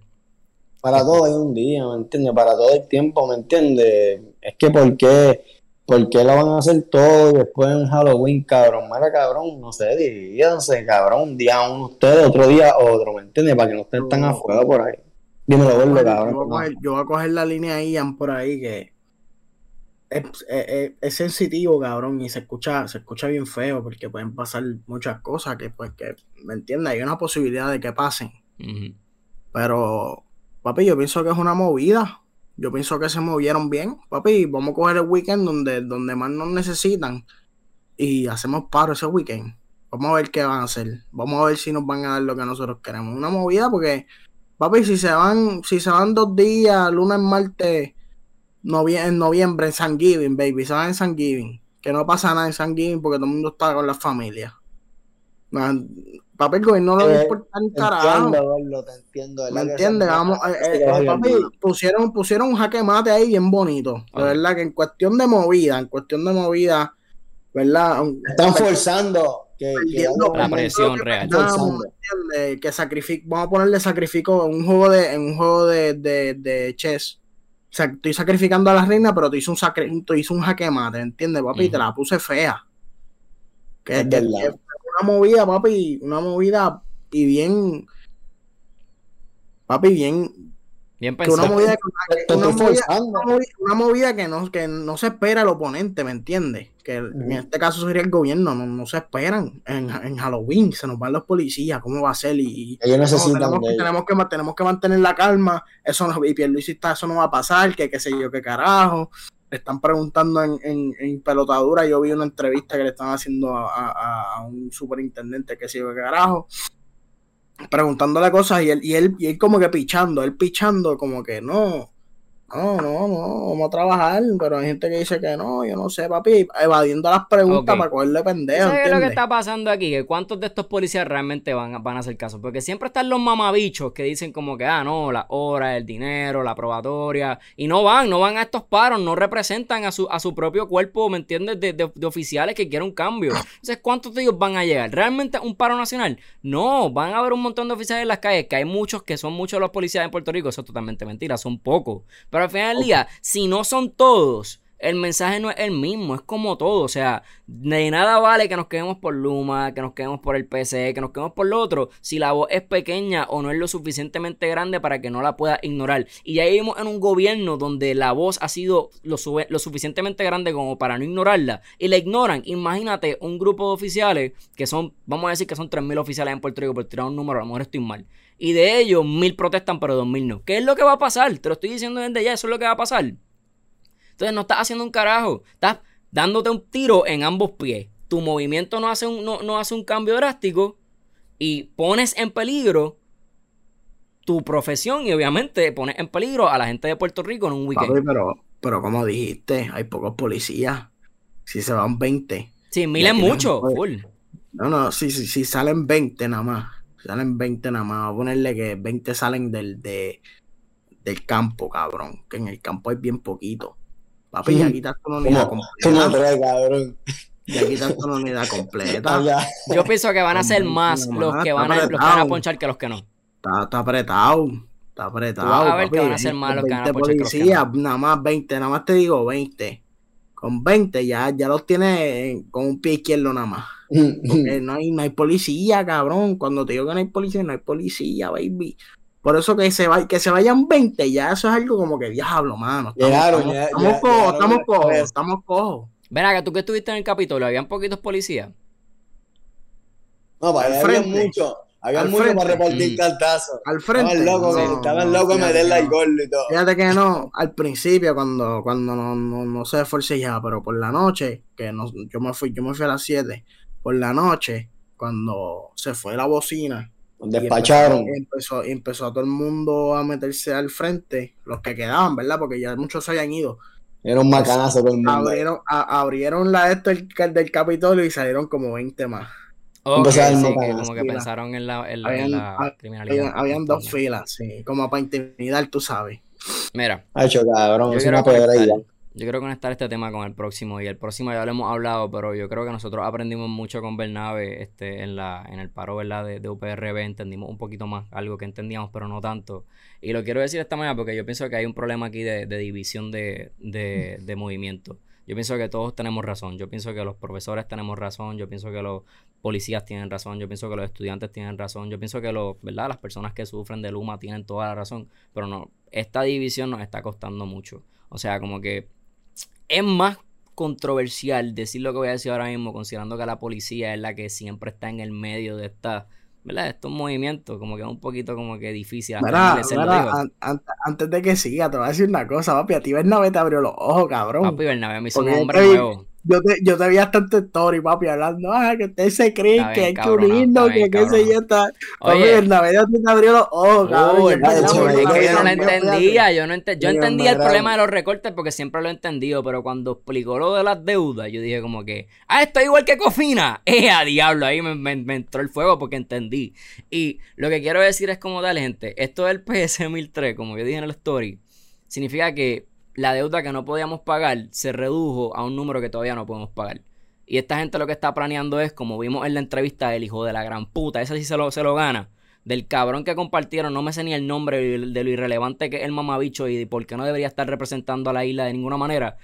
[SPEAKER 3] Para todo hay un día, ¿me entiendes? Para todo el tiempo, ¿me entiendes? Es que porque ¿Por qué lo van a hacer todo después en Halloween, cabrón? Mira, cabrón, no sé, divídanse, cabrón. Un día uno ustedes, otro día otro, ¿me entiendes? Para que no estén tan afuera por ahí. Dímelo, verlo, cabrón.
[SPEAKER 2] Yo voy, a coger, yo voy a coger la línea ahí, por ahí, que es, sensitiva, cabrón, y se escucha, se escucha bien feo, porque pueden pasar muchas cosas que, pues, que, ¿me entiendes? Hay una posibilidad de que pasen. Pero, papi, yo pienso que es una movida yo pienso que se movieron bien. Papi, vamos a coger el weekend donde, donde más nos necesitan y hacemos paro ese weekend. Vamos a ver qué van a hacer. Vamos a ver si nos van a dar lo que nosotros queremos. Una movida porque Papi, si se van, si se van dos días, lunes, martes, en noviembre, en San Giving, baby, se van en San Giving. Que no pasa nada en San Giving porque todo el mundo está con la familia. Papi, el gobierno no le eh, importa un carajo. Entiendo, te entiendo. ¿Me entiendes? Vamos, eh, eh, papi, pusieron, pusieron un jaque mate ahí bien bonito. De verdad que en cuestión de movida, en cuestión de movida, ¿verdad?
[SPEAKER 3] Están forzando que,
[SPEAKER 1] la presión real.
[SPEAKER 2] Que sacrifico, vamos a ponerle sacrifico en un juego de, en un juego de, de, de chess. O sea, estoy sacrificando a la reina, pero te hice un, sacri te hice un jaque mate, ¿entiendes, papi? Te la puse fea. Que, es una movida, papi, una movida y bien, papi, bien,
[SPEAKER 1] Bien pensado.
[SPEAKER 2] Una movida, una, movida, que, no, que no se espera el oponente, ¿me entiendes? Que en este caso sería el gobierno, no, se esperan. En, Halloween se nos van los policías, ¿cómo va a ser? Y,
[SPEAKER 3] Ellos necesitan
[SPEAKER 2] tenemos, que, tenemos, que, tenemos que mantener la calma, eso no, y Pierluisi está, eso no va a pasar, que qué sé yo, qué carajo. Le están preguntando en, en, pelotadura, yo vi una entrevista que le están haciendo a, a un superintendente, sé yo, qué carajo preguntándole cosas y él, y él, y él como que pichando, él pichando como que no, no, no, no, vamos a trabajar, pero hay gente que dice que no, yo no sé, papi, evadiendo las preguntas para cogerle pendejo.
[SPEAKER 1] ¿Sabes lo que está pasando aquí? Que cuántos de estos policías realmente van, van a hacer caso, porque siempre están los mamabichos que dicen como que, ah, no, la hora, el dinero, la probatoria, y no van, no van a estos paros, no representan a su, a su propio cuerpo, ¿me entiendes? De, de, oficiales que quieren un cambio. Entonces, ¿cuántos de ellos van a llegar? ¿Realmente un paro nacional? No, van a haber un montón de oficiales en las calles, que hay muchos que son muchos los policías en Puerto Rico, eso es totalmente mentira, son pocos. Pero al final del día, si no son todos, el mensaje no es el mismo, es como todo. O sea, de nada vale que nos quedemos por Luma, que nos quedemos por el PC, que nos quedemos por lo otro, si la voz es pequeña o no es lo suficientemente grande para que no la pueda ignorar. Y ya vivimos en un gobierno donde la voz ha sido lo, lo suficientemente grande como para no ignorarla y la ignoran. Imagínate un grupo de oficiales que son, vamos a decir que son 3.000 oficiales en Puerto Rico, por tirar un número, a lo mejor estoy mal y de ellos mil protestan, pero dos mil no. ¿Qué es lo que va a pasar? Te lo estoy diciendo desde ya, eso es lo que va a pasar. Entonces no estás haciendo un carajo, estás dándote un tiro en ambos pies. Tu movimiento no hace un, no, hace un cambio drástico y pones en peligro tu profesión y obviamente pones en peligro a la gente de Puerto Rico en un weekend.
[SPEAKER 2] pero, pero como dijiste, hay pocos policías. Si se van 20.
[SPEAKER 1] Sí, mil es mucho,
[SPEAKER 2] No, no, sí, sí, sí, salen 20 nada más Salen 20 nada más. Vamos a ponerle que 20 salen del, de, del campo, cabrón. Que en el campo hay bien poquito. Papi, ya quitaste una unidad completa. cabrón. Ya quitaste una unidad completa.
[SPEAKER 1] Yo pienso que van a ser más los que van a, los que van a ponchar que los que no.
[SPEAKER 2] Está, está apretado. Está apretado. a ver que van a ser más los que van a ponchar. Policía, nada más 20, nada más te digo 20. Con 20 ya, ya los tienes con un pie izquierdo nada más. Porque no hay, no hay policía, cabrón. Cuando te digo que no hay policía, no hay policía, baby. Por eso que se, va, que se vayan 20, ya eso es algo como que diablo, mano. Estamos, estamos, cojos, estamos cojos, estamos cojos.
[SPEAKER 1] Ven acá, tú que estuviste en el Capitolio, ¿habían poquitos policías?
[SPEAKER 3] No, para había mucho. Había mucho para repartir mm. cartazos.
[SPEAKER 2] Al frente.
[SPEAKER 3] Estaban locos, estaban locos de meterle alcohol y todo.
[SPEAKER 2] Fíjate que no, al principio, cuando, cuando no, no, no se ya, pero por la noche, que no, yo me fui, yo me fui a las 7 por la noche, cuando se fue la bocina,
[SPEAKER 3] despacharon.
[SPEAKER 2] Y empezó, empezó, a todo el mundo a meterse al frente, los que quedaban, ¿verdad? Porque ya muchos se habían ido.
[SPEAKER 3] Era un macanazo todo el mundo.
[SPEAKER 2] Abrieron, abrieron la esto del, del Capitolio y salieron como 20 más.
[SPEAKER 1] Como que pensaron en la, en la, criminalidad.
[SPEAKER 2] Habían, dos filas, sí, como para intimidar, tú sabes.
[SPEAKER 1] Mira.
[SPEAKER 3] Ha hecho cabrón, es una
[SPEAKER 1] yo quiero conectar este tema con el próximo y el próximo ya lo hemos hablado, pero yo creo que nosotros aprendimos mucho con Bernabe este, en, la, en el paro ¿verdad? De, de UPRB, entendimos un poquito más, algo que entendíamos, pero no tanto. Y lo quiero decir de esta manera porque yo pienso que hay un problema aquí de, división de, de, movimiento. Yo pienso que todos tenemos razón. Yo pienso que los profesores tenemos razón. Yo pienso que los policías tienen razón. Yo pienso que los estudiantes tienen razón. Yo pienso que los, ¿verdad? las personas que sufren de Luma tienen toda la razón. Pero no, esta división nos está costando mucho. O sea, como que es más controversial decir lo que voy a decir ahora mismo, considerando que la policía es la que siempre está en el medio de esta, ¿verdad? estos movimientos, como que es un poquito como que difícil.
[SPEAKER 2] antes de que siga, te voy a decir una cosa, papi, a ti Bernabé te abrió los ojos, cabrón.
[SPEAKER 1] Papi Bernabé me hizo un hombre nuevo.
[SPEAKER 2] Yo te, yo te vi hasta en tu story, papi, hablando, ah, que ustedes se creen que hay que unirnos, que qué sé yo, está. Papi, el Navidad te abrió los ojos, cabrón.
[SPEAKER 1] es yo no lo entendía, yo no ent yo entendía el problema de los recortes porque siempre lo he entendido, pero cuando explicó lo de las deudas, yo dije como que, ah, esto igual que Cofina. Eh, a diablo, ahí me, me, entró el fuego porque entendí. Y lo que quiero decir es como tal, gente, esto del PS 1003, como yo dije en el story, significa que la deuda que no podíamos pagar se redujo a un número que todavía no podemos pagar. Y esta gente lo que está planeando es, como vimos en la entrevista del hijo de la gran puta, ese sí se lo, se lo gana, del cabrón que compartieron, no me sé ni el nombre de lo irrelevante que es el mamabicho y de por qué no debería estar representando a la isla de ninguna manera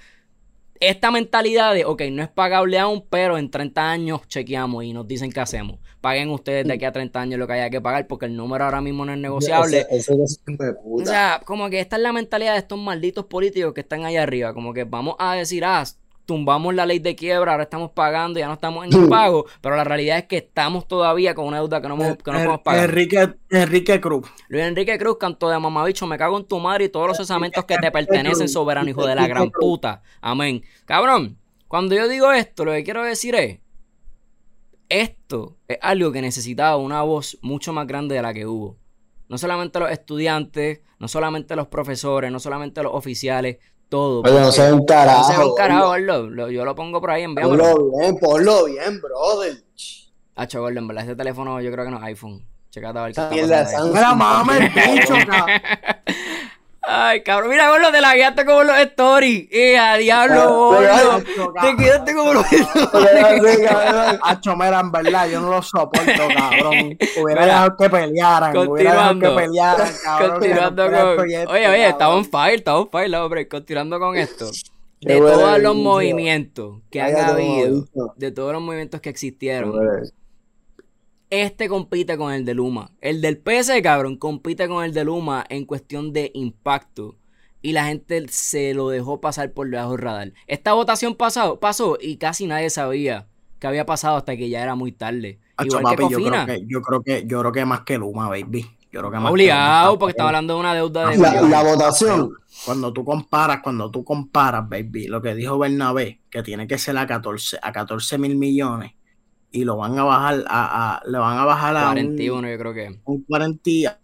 [SPEAKER 1] esta mentalidad de, ok, no es pagable aún, pero en 30 años chequeamos y nos dicen qué hacemos. Paguen ustedes de aquí a 30 años lo que haya que pagar porque el número ahora mismo no es negociable. o sea, como que esta es la mentalidad de estos malditos políticos que están ahí arriba. Como que vamos a decir, ah, tumbamos la ley de quiebra, ahora estamos pagando, ya no estamos en pago, pero la realidad es que estamos todavía con una deuda que no, que no podemos pagar.
[SPEAKER 2] Enrique, Enrique Cruz.
[SPEAKER 1] Luis Enrique Cruz cantó de mamabicho, me cago en tu madre y todos los cesamentos que te pertenecen, soberano hijo de la gran puta. Amén. Cabrón, cuando yo digo esto, lo que quiero decir es, esto es algo que necesitaba una voz mucho más grande de la que hubo. No solamente los estudiantes, no solamente los profesores, no solamente los oficiales, todo.
[SPEAKER 3] Oye, no se ve un carajo. No se ve un
[SPEAKER 1] carajo, lo, yo lo pongo por ahí, en
[SPEAKER 3] Ponlo bien, ponlo bien, brother.
[SPEAKER 1] Hacho, Gordo, en verdad, este teléfono yo creo que no es iPhone. Checate a ver
[SPEAKER 2] qué está pasando. Mira, mames, bicho,
[SPEAKER 1] Ay, cabrón, mira, lo te la guiaste como los stories. Eh, a diablo. Te quedaste como los stories.
[SPEAKER 2] Hacho, mira, en verdad, yo no lo soporto, cabrón. Hubiera dejado que pelearan. Hubiera dejado que pelearan, cabrón.
[SPEAKER 1] Continuando con. Oye, oye, estamos en fire, estamos en fire, hombre. Continuando con esto. De todos los movimientos que han habido, de todos los movimientos que existieron este compite con el de Luma. El del PS, cabrón, compite con el de Luma en cuestión de impacto. Y la gente se lo dejó pasar por debajo del radar. Esta votación pasó, pasó y casi nadie sabía que había pasado hasta que ya era muy tarde. Igual que
[SPEAKER 2] Cofina. Yo creo que, yo creo que, más que Luma, baby. Yo creo que más
[SPEAKER 1] Obligado, porque estaba hablando de una deuda de.
[SPEAKER 3] La, la votación.
[SPEAKER 2] Cuando tú comparas, cuando tú comparas, baby, lo que dijo Bernabé, que tiene que ser a 14, a 14 mil millones y lo van a bajar a, a le van a bajar a
[SPEAKER 1] 41 yo creo que
[SPEAKER 2] un 40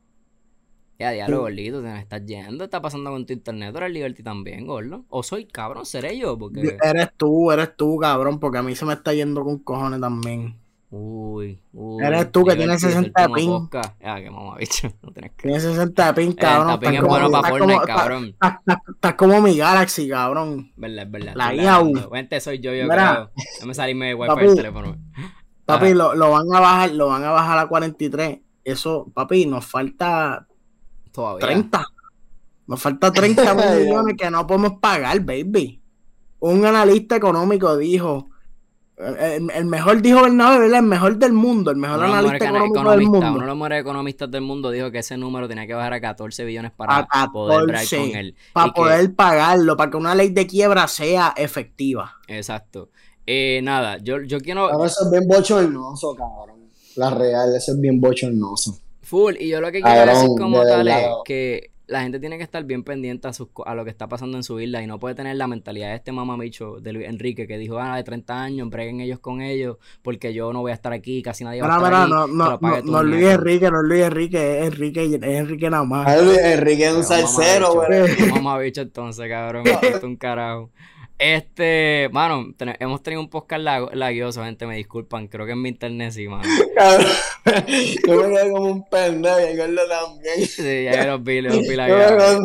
[SPEAKER 1] ya, diablo, gordito, te me estás yendo. Está pasando con tu internet. Eres Liberty también, gordo. O soy cabrón, seré yo. Porque...
[SPEAKER 2] Eres tú, eres tú, cabrón, porque a mí se me está yendo con cojones también.
[SPEAKER 1] Uy, uy.
[SPEAKER 2] Eres tú que tienes 60 de pin.
[SPEAKER 1] Ah, qué mamá, bicho. No tienes que.
[SPEAKER 2] Tienes 60 de pin, cabrón.
[SPEAKER 1] El es bueno para Fortnite, cabrón.
[SPEAKER 2] Estás como mi Galaxy, cabrón.
[SPEAKER 1] Verdad, verdad.
[SPEAKER 2] La guía
[SPEAKER 1] Vente, soy yo, yo creo. Déjame salirme de wifi del teléfono.
[SPEAKER 2] Papi, lo, lo, van a bajar, lo van a bajar a 43. Eso, papi, nos falta
[SPEAKER 1] Todavía.
[SPEAKER 2] 30. Nos falta 30 millones que no podemos pagar, baby. Un analista económico dijo, el, mejor dijo Bernabé, el mejor del mundo, el mejor analista económico del mundo.
[SPEAKER 1] Uno de los mejores economistas del mundo dijo que ese número tenía que bajar a 14 billones para poder con él.
[SPEAKER 2] Para poder pagarlo, para que una ley de quiebra sea efectiva.
[SPEAKER 1] Exacto. Eh, nada, yo, yo quiero.
[SPEAKER 3] eso es bien bochornoso, cabrón. La real, eso es bien bochornoso.
[SPEAKER 1] Full, y yo lo que quiero decir como tal es que la gente tiene que estar bien pendiente a, a lo que está pasando en su isla y no puede tener la mentalidad de este mamamicho de Luis Enrique que dijo, ah, de 30 años, breguen ellos con ellos porque yo no voy a estar aquí, casi nadie va a estar aquí.
[SPEAKER 2] No, no, no, no Luis Enrique, no Luis Enrique, es Enrique, es Enrique nada más.
[SPEAKER 3] Enrique es un salsero,
[SPEAKER 1] güey. Mamabicho entonces, cabrón, es un carajo. Este, mano, hemos tenido un podcast laguioso, gente, me disculpan, creo que en mi internet sí, mano.
[SPEAKER 3] Cabrón, yo me quedé como un pendejo y lo también.
[SPEAKER 1] Sí, ya los vi, los vi la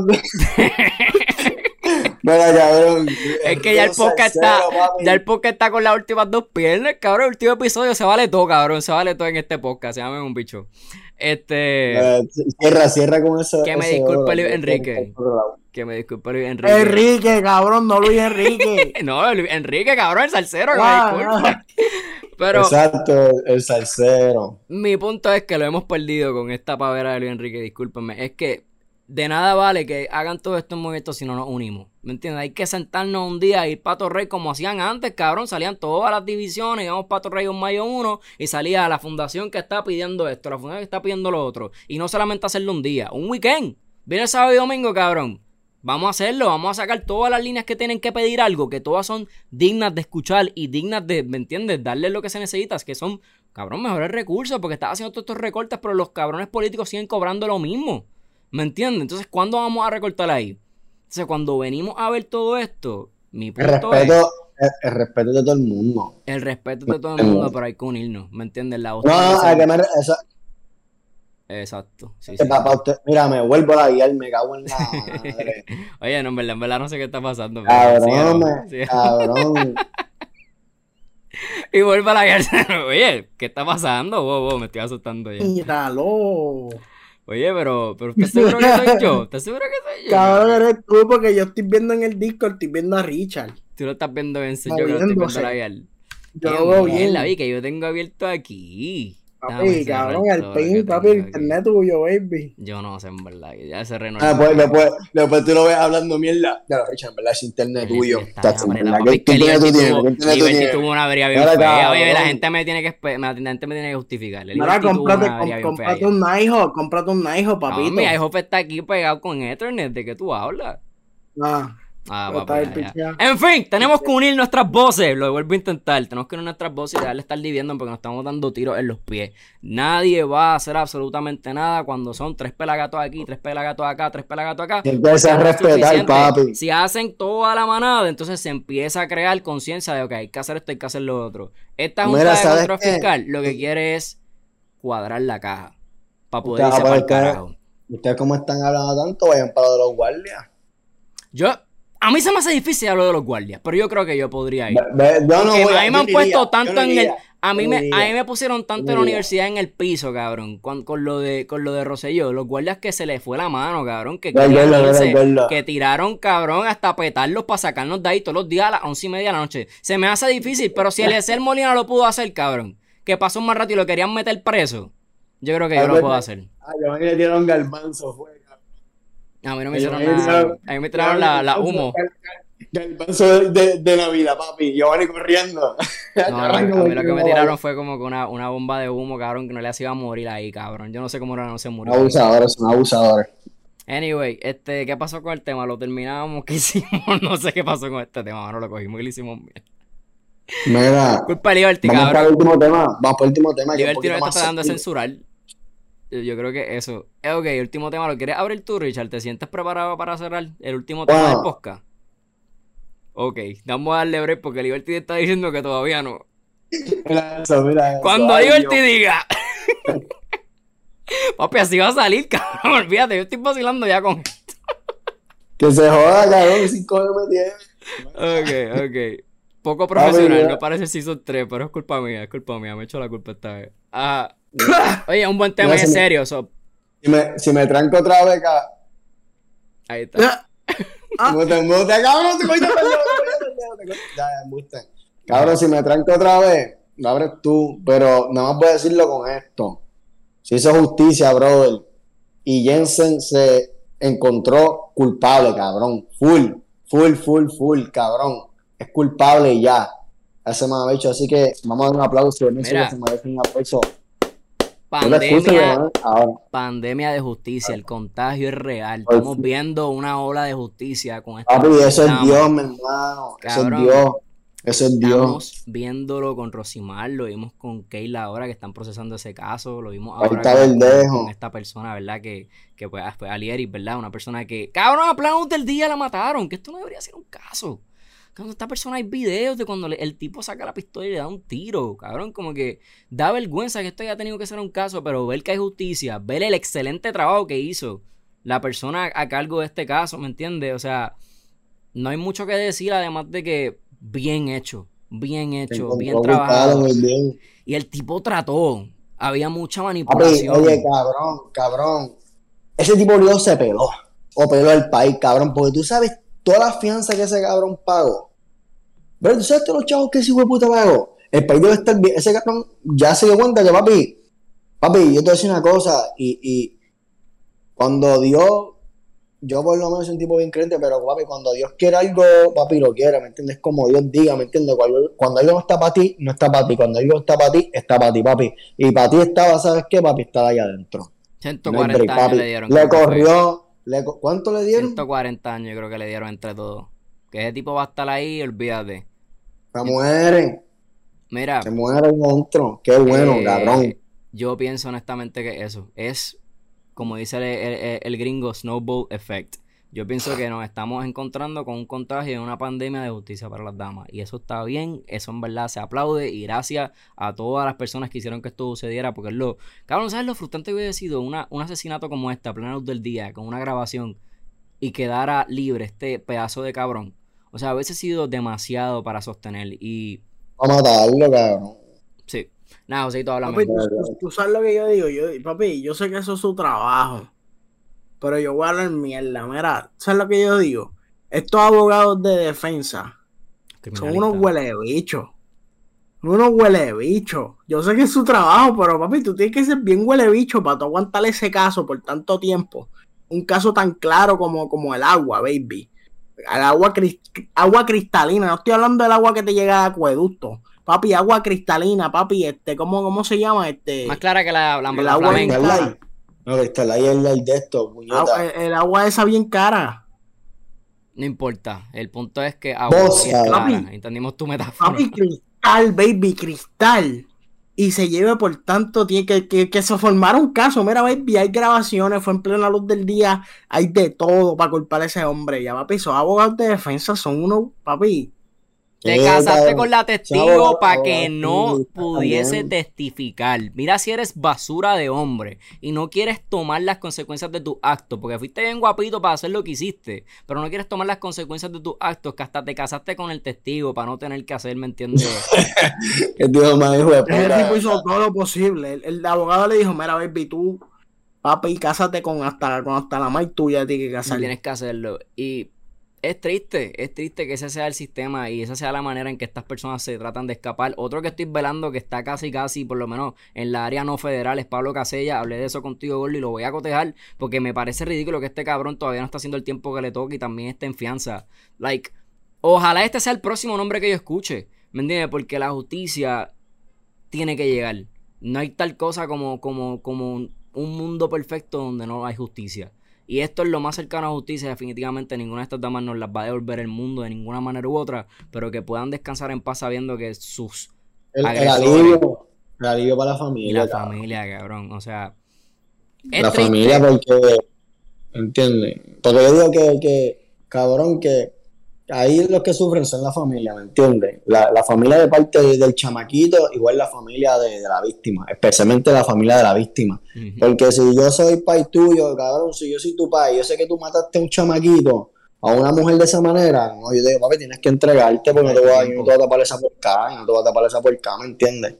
[SPEAKER 3] Mira, cabrón.
[SPEAKER 1] Es que ya el podcast está, ya el podcast está con las últimas dos piernas, cabrón. El último episodio se vale todo, cabrón. Se vale todo en este podcast, se llama un bicho. Este.
[SPEAKER 3] cierra, cierra con eso.
[SPEAKER 1] Que me disculpe, Enrique. Que me disculpe Luis Enrique.
[SPEAKER 2] Enrique, cabrón, no Luis Enrique.
[SPEAKER 1] no, Luis Enrique, cabrón, el salsero, que me disculpe. Pero,
[SPEAKER 3] Exacto, el salsero.
[SPEAKER 1] Mi punto es que lo hemos perdido con esta pavera de Luis Enrique, discúlpenme. Es que de nada vale que hagan todos estos movimientos si no nos unimos. ¿Me entiendes? Hay que sentarnos un día y ir para Rey como hacían antes, cabrón. Salían todas las divisiones, íbamos para Rey un mayo uno y salía la fundación que está pidiendo esto, la fundación que está pidiendo lo otro. Y no solamente hacerlo un día, un weekend. Viene el sábado y domingo, cabrón Vamos a hacerlo, vamos a sacar todas las líneas que tienen que pedir algo, que todas son dignas de escuchar y dignas de, ¿me entiendes? Darle lo que se necesita, que son, cabrón, mejores recursos, porque estás haciendo todos estos recortes, pero los cabrones políticos siguen cobrando lo mismo. ¿Me entiendes? Entonces, ¿cuándo vamos a recortar ahí? Entonces, cuando venimos a ver todo esto, mi punto
[SPEAKER 3] el respeto, el, respeto de todo el mundo.
[SPEAKER 1] El respeto de todo el mundo, pero hay que unirnos, ¿me entiendes? La
[SPEAKER 3] no, hay que me,
[SPEAKER 1] Exacto. Sí,
[SPEAKER 3] sí. Papá, usted, mira, me vuelvo a guiar, me cago en la madre.
[SPEAKER 1] Oye, no, en verdad, en verdad no sé qué está pasando.
[SPEAKER 3] Cabrón, me, cabrón.
[SPEAKER 1] y vuelvo a la guiar. Oye, ¿qué está pasando? Wow, wow, me estoy asustando ya.
[SPEAKER 2] Míralo.
[SPEAKER 1] Oye, pero, pero ¿estás seguro que soy yo? ¿Estás seguro que soy yo?
[SPEAKER 2] Cabrón, eres tú, porque yo estoy viendo en el Discord, estoy viendo a Richard.
[SPEAKER 1] Tú lo estás viendo en serio, yo estoy viendo la.
[SPEAKER 2] Yo lo veo bien.
[SPEAKER 1] La vi que yo tengo abierto aquí.
[SPEAKER 2] Papi, cabrón, el pin, papi, el internet tuyo, baby.
[SPEAKER 1] Yo no sé, en verdad. Ya ese reno.
[SPEAKER 3] Ah, pues después, después tú lo ves hablando mierda. Ya lo Richard, en verdad, es internet tuyo.
[SPEAKER 1] ¿Qué Liberty tuvo una avería bien fea. Oye, la gente me tiene que, la gente me tiene que justificar.
[SPEAKER 2] Ahora, cómprate un Nighthawk, cómprate un Nighthawk, papito.
[SPEAKER 1] mi Nighthawk está aquí pegado con Ethernet. ¿De qué tú hablas?
[SPEAKER 2] Ah.
[SPEAKER 1] Ah, En fin, tenemos que unir nuestras voces. Lo vuelvo a intentar. Tenemos que unir nuestras voces y dejarle estar dividiendo porque nos estamos dando tiros en los pies. Nadie va a hacer absolutamente nada cuando son tres pelagatos aquí, tres pelagatos acá, tres pelagatos acá.
[SPEAKER 3] Empieza a respetar, papi.
[SPEAKER 1] Si hacen toda la manada, entonces se empieza a crear conciencia de, ok, hay que hacer esto, hay que hacer lo otro. Esta junta de control fiscal lo que quiere es cuadrar la caja para poder irse para el carajo.
[SPEAKER 3] Ustedes como están hablando tanto, vayan para de los guardias.
[SPEAKER 1] Yo, a mí se me hace difícil hablar de los guardias, pero yo creo que yo podría ir.
[SPEAKER 3] yo no voy,
[SPEAKER 1] a mí me han puesto tanto en el. A mí, me, a mí me pusieron tanto en la universidad en el piso, cabrón. Con, con lo de con lo de Rosselló. Los guardias que se les fue la mano, cabrón. Que, que tiraron, cabrón, hasta petarlos para sacarnos de ahí todos los días a las once y media de la noche. Se me hace difícil, pero si Eliezer Molina lo pudo hacer, cabrón. Que pasó más rato y lo querían meter preso. Yo creo que yo lo puedo hacer.
[SPEAKER 3] Ah, yo me dieron galmanzo, fue.
[SPEAKER 1] A mí no me hicieron nada. A mí me trajeron la, la humo.
[SPEAKER 3] El vaso de, de, Navidad, papi. Yo van corriendo.
[SPEAKER 1] No, a, mí, lo que me tiraron fue como que una, una bomba de humo, cabrón, que no le hacía morir ahí, cabrón. Yo no sé cómo no se murió.
[SPEAKER 3] Abusadores, son abusadores.
[SPEAKER 1] Anyway, este, ¿qué pasó con el tema? Lo terminamos, ¿qué hicimos? No sé qué pasó con este tema, no lo cogimos y lo hicimos bien.
[SPEAKER 3] Mira.
[SPEAKER 1] Culpa de Liberty,
[SPEAKER 3] vamos Para el último tema. Vamos para el último tema.
[SPEAKER 1] Liberty no está tratando de censurar. Yo creo que eso. Eh, ok, último tema, ¿lo quieres abrir tú, Richard? ¿Te sientes preparado para cerrar el último tema del podcast? Ok, vamos a darle break porque Liberty está diciendo que todavía no.
[SPEAKER 3] Mira eso, mira
[SPEAKER 1] Cuando Liberty diga. Papi, así va a salir, cabrón. Olvídate, yo estoy vacilando ya con esto.
[SPEAKER 3] que se joda, cabrón, cinco me tiene.
[SPEAKER 1] Ok, ok. Poco profesional, no parece Season 3, pero es culpa mía, es culpa mía, me he hecho la culpa esta vez. Ah. Oye, un buen tema serio. So.
[SPEAKER 3] Si, me, si me tranco otra vez acá.
[SPEAKER 1] Ahí está.
[SPEAKER 3] Cabrón, Cabrón, si me tranco otra vez, lo abres tú. Pero nada más voy a decirlo con esto. Si hizo justicia, brother. Y Jensen se encontró culpable, cabrón. Full, full, full, full, cabrón. Es culpable y ya. Ese me ha dicho. Así que vamos a dar un aplauso. Mira. se merece un aplauso.
[SPEAKER 1] Pandemia, pandemia de justicia, el contagio es real. Estamos viendo una ola de justicia con esta.
[SPEAKER 3] Papi, eso es Dios, mi hermano. Eso es Dios. Eso es Dios. Estamos
[SPEAKER 1] viéndolo con Rosimar, lo vimos con Keila ahora que están procesando ese caso, lo vimos ahora
[SPEAKER 3] con,
[SPEAKER 1] esta persona, ¿verdad? Que, que pues, fue Alieri, ¿verdad? Una persona que, cabrón, a plano del día la mataron, que esto no debería ser un caso. Cuando esta persona hay videos de cuando el tipo saca la pistola y le da un tiro, cabrón, como que da vergüenza que esto haya tenido que ser un caso, pero ver que hay justicia, ver el excelente trabajo que hizo la persona a cargo de este caso, ¿me entiendes? O sea, no hay mucho que decir, además de que bien hecho, bien hecho, bien trabajado. Y el tipo trató, había mucha manipulación.
[SPEAKER 3] Oye, cabrón, cabrón. Ese tipo Dios se peló. O peló el país, cabrón. Porque tú sabes toda la fianza que ese cabrón pagó. Pero tú sabes todos los chavos que ese hijo de puta pagó. El país debe estar bien. Ese cabrón ya se dio cuenta que, papi, papi, yo te voy a decir una cosa. Y, y cuando Dios, yo por lo menos soy un tipo bien creyente, pero papi, cuando Dios quiere algo, papi lo quiere, ¿me entiendes? Como Dios diga, ¿me entiendes? Cuando, algo no está para ti, no está para ti. Cuando algo está para ti, está para ti, papi. Y para ti estaba, ¿sabes qué, papi? Estaba ahí adentro.
[SPEAKER 1] 140 años le dieron.
[SPEAKER 3] Le corrió ¿Cuánto le dieron?
[SPEAKER 1] 140 años yo creo que le dieron entre todos. Que ese tipo va a estar ahí, olvídate.
[SPEAKER 3] Se muere.
[SPEAKER 1] Mira.
[SPEAKER 3] Se muere el monstruo. Qué bueno, eh, cabrón.
[SPEAKER 1] Yo pienso honestamente que eso es, como dice el gringo, snowball effect. Yo pienso que nos estamos encontrando con un contagio de una pandemia de justicia para las damas. Y eso está bien, eso en verdad se aplaude. Y gracias a todas las personas que hicieron que esto sucediera. Porque es lo. Cabrón, ¿sabes lo frustrante que hubiera sido una, un asesinato como este, a plena luz del día, con una grabación, y quedara libre este pedazo de cabrón? O sea, hubiese sido demasiado para sostener. Y.
[SPEAKER 3] A matarlo, cabrón.
[SPEAKER 1] Sí. Nada, José, tú hablamos.
[SPEAKER 2] Papi, tú, sabes lo que yo digo. Yo, papi, yo sé que eso es su trabajo pero yo voy a hablar mierda. Mira, ¿sabes lo que yo digo? Estos abogados de defensa son unos huele bichos. Unos huele bichos. Yo sé que es su trabajo, pero papi, tú tienes que ser bien huele bicho para tú aguantar ese caso por tanto tiempo. Un caso tan claro como, como el agua, baby. El agua, agua cristalina. No estoy hablando del agua que te llega de acueducto. Papi, agua cristalina, papi, este, ¿cómo, cómo se llama? Este,
[SPEAKER 1] Más clara que la, la,
[SPEAKER 2] el agua
[SPEAKER 3] no, está ahí el, el de esto,
[SPEAKER 2] ah, el, agua esa bien cara.
[SPEAKER 1] No importa. El punto es que agua es. Entendimos tu metáfora.
[SPEAKER 2] Papi, cristal, baby, cristal. Y se lleve por tanto tiene que, que, se formara un caso. Mira, baby, hay grabaciones, fue en plena luz del día, hay de todo para culpar a ese hombre. Ya, papi, esos abogados de defensa son unos, papi,
[SPEAKER 1] te casaste con la testigo para que no pudiese testificar. Mira si eres basura de hombre y no quieres tomar las consecuencias de tus actos, porque fuiste bien guapito para hacer lo que hiciste, pero no quieres tomar las consecuencias de tus actos, que hasta te casaste con el testigo para no tener que hacer, ¿me entiendes?
[SPEAKER 3] el tío más hijo de
[SPEAKER 2] El tipo hizo todo lo posible. El, abogado le dijo, mira, baby, tú, papi, cásate con hasta, con hasta la más tuya, tienes que casar.
[SPEAKER 1] Tienes que hacerlo. Y es triste, es triste que ese sea el sistema y esa sea la manera en que estas personas se tratan de escapar. Otro que estoy velando que está casi, casi, por lo menos en la área no federal, es Pablo Casella. Hablé de eso contigo, Gordo, y lo voy a cotejar porque me parece ridículo que este cabrón todavía no está haciendo el tiempo que le toca y también está en fianza. Like, ojalá este sea el próximo nombre que yo escuche, ¿me entiendes? Porque la justicia tiene que llegar. No hay tal cosa como, como, como un mundo perfecto donde no hay justicia. Y esto es lo más cercano a justicia. Definitivamente ninguna de estas damas nos las va a devolver el mundo de ninguna manera u otra. Pero que puedan descansar en paz sabiendo que sus.
[SPEAKER 3] El, alivio, el alivio para la familia.
[SPEAKER 1] La familia, cabrón. O sea.
[SPEAKER 3] la familia, porque. ¿Entiendes? Porque yo digo que, que cabrón, que ahí los que sufren son la familia, ¿me entiendes? La, familia de parte del chamaquito, igual la familia de, la víctima, especialmente la familia de la víctima. Porque si yo soy pai tuyo, cabrón, si yo soy tu pai, yo sé que tú mataste a un chamaquito, a una mujer de esa manera, no, yo digo, papi, tienes que entregarte porque no te, voy a, no te a tapar esa porca, no te voy a tapar esa porca, ¿me entiendes?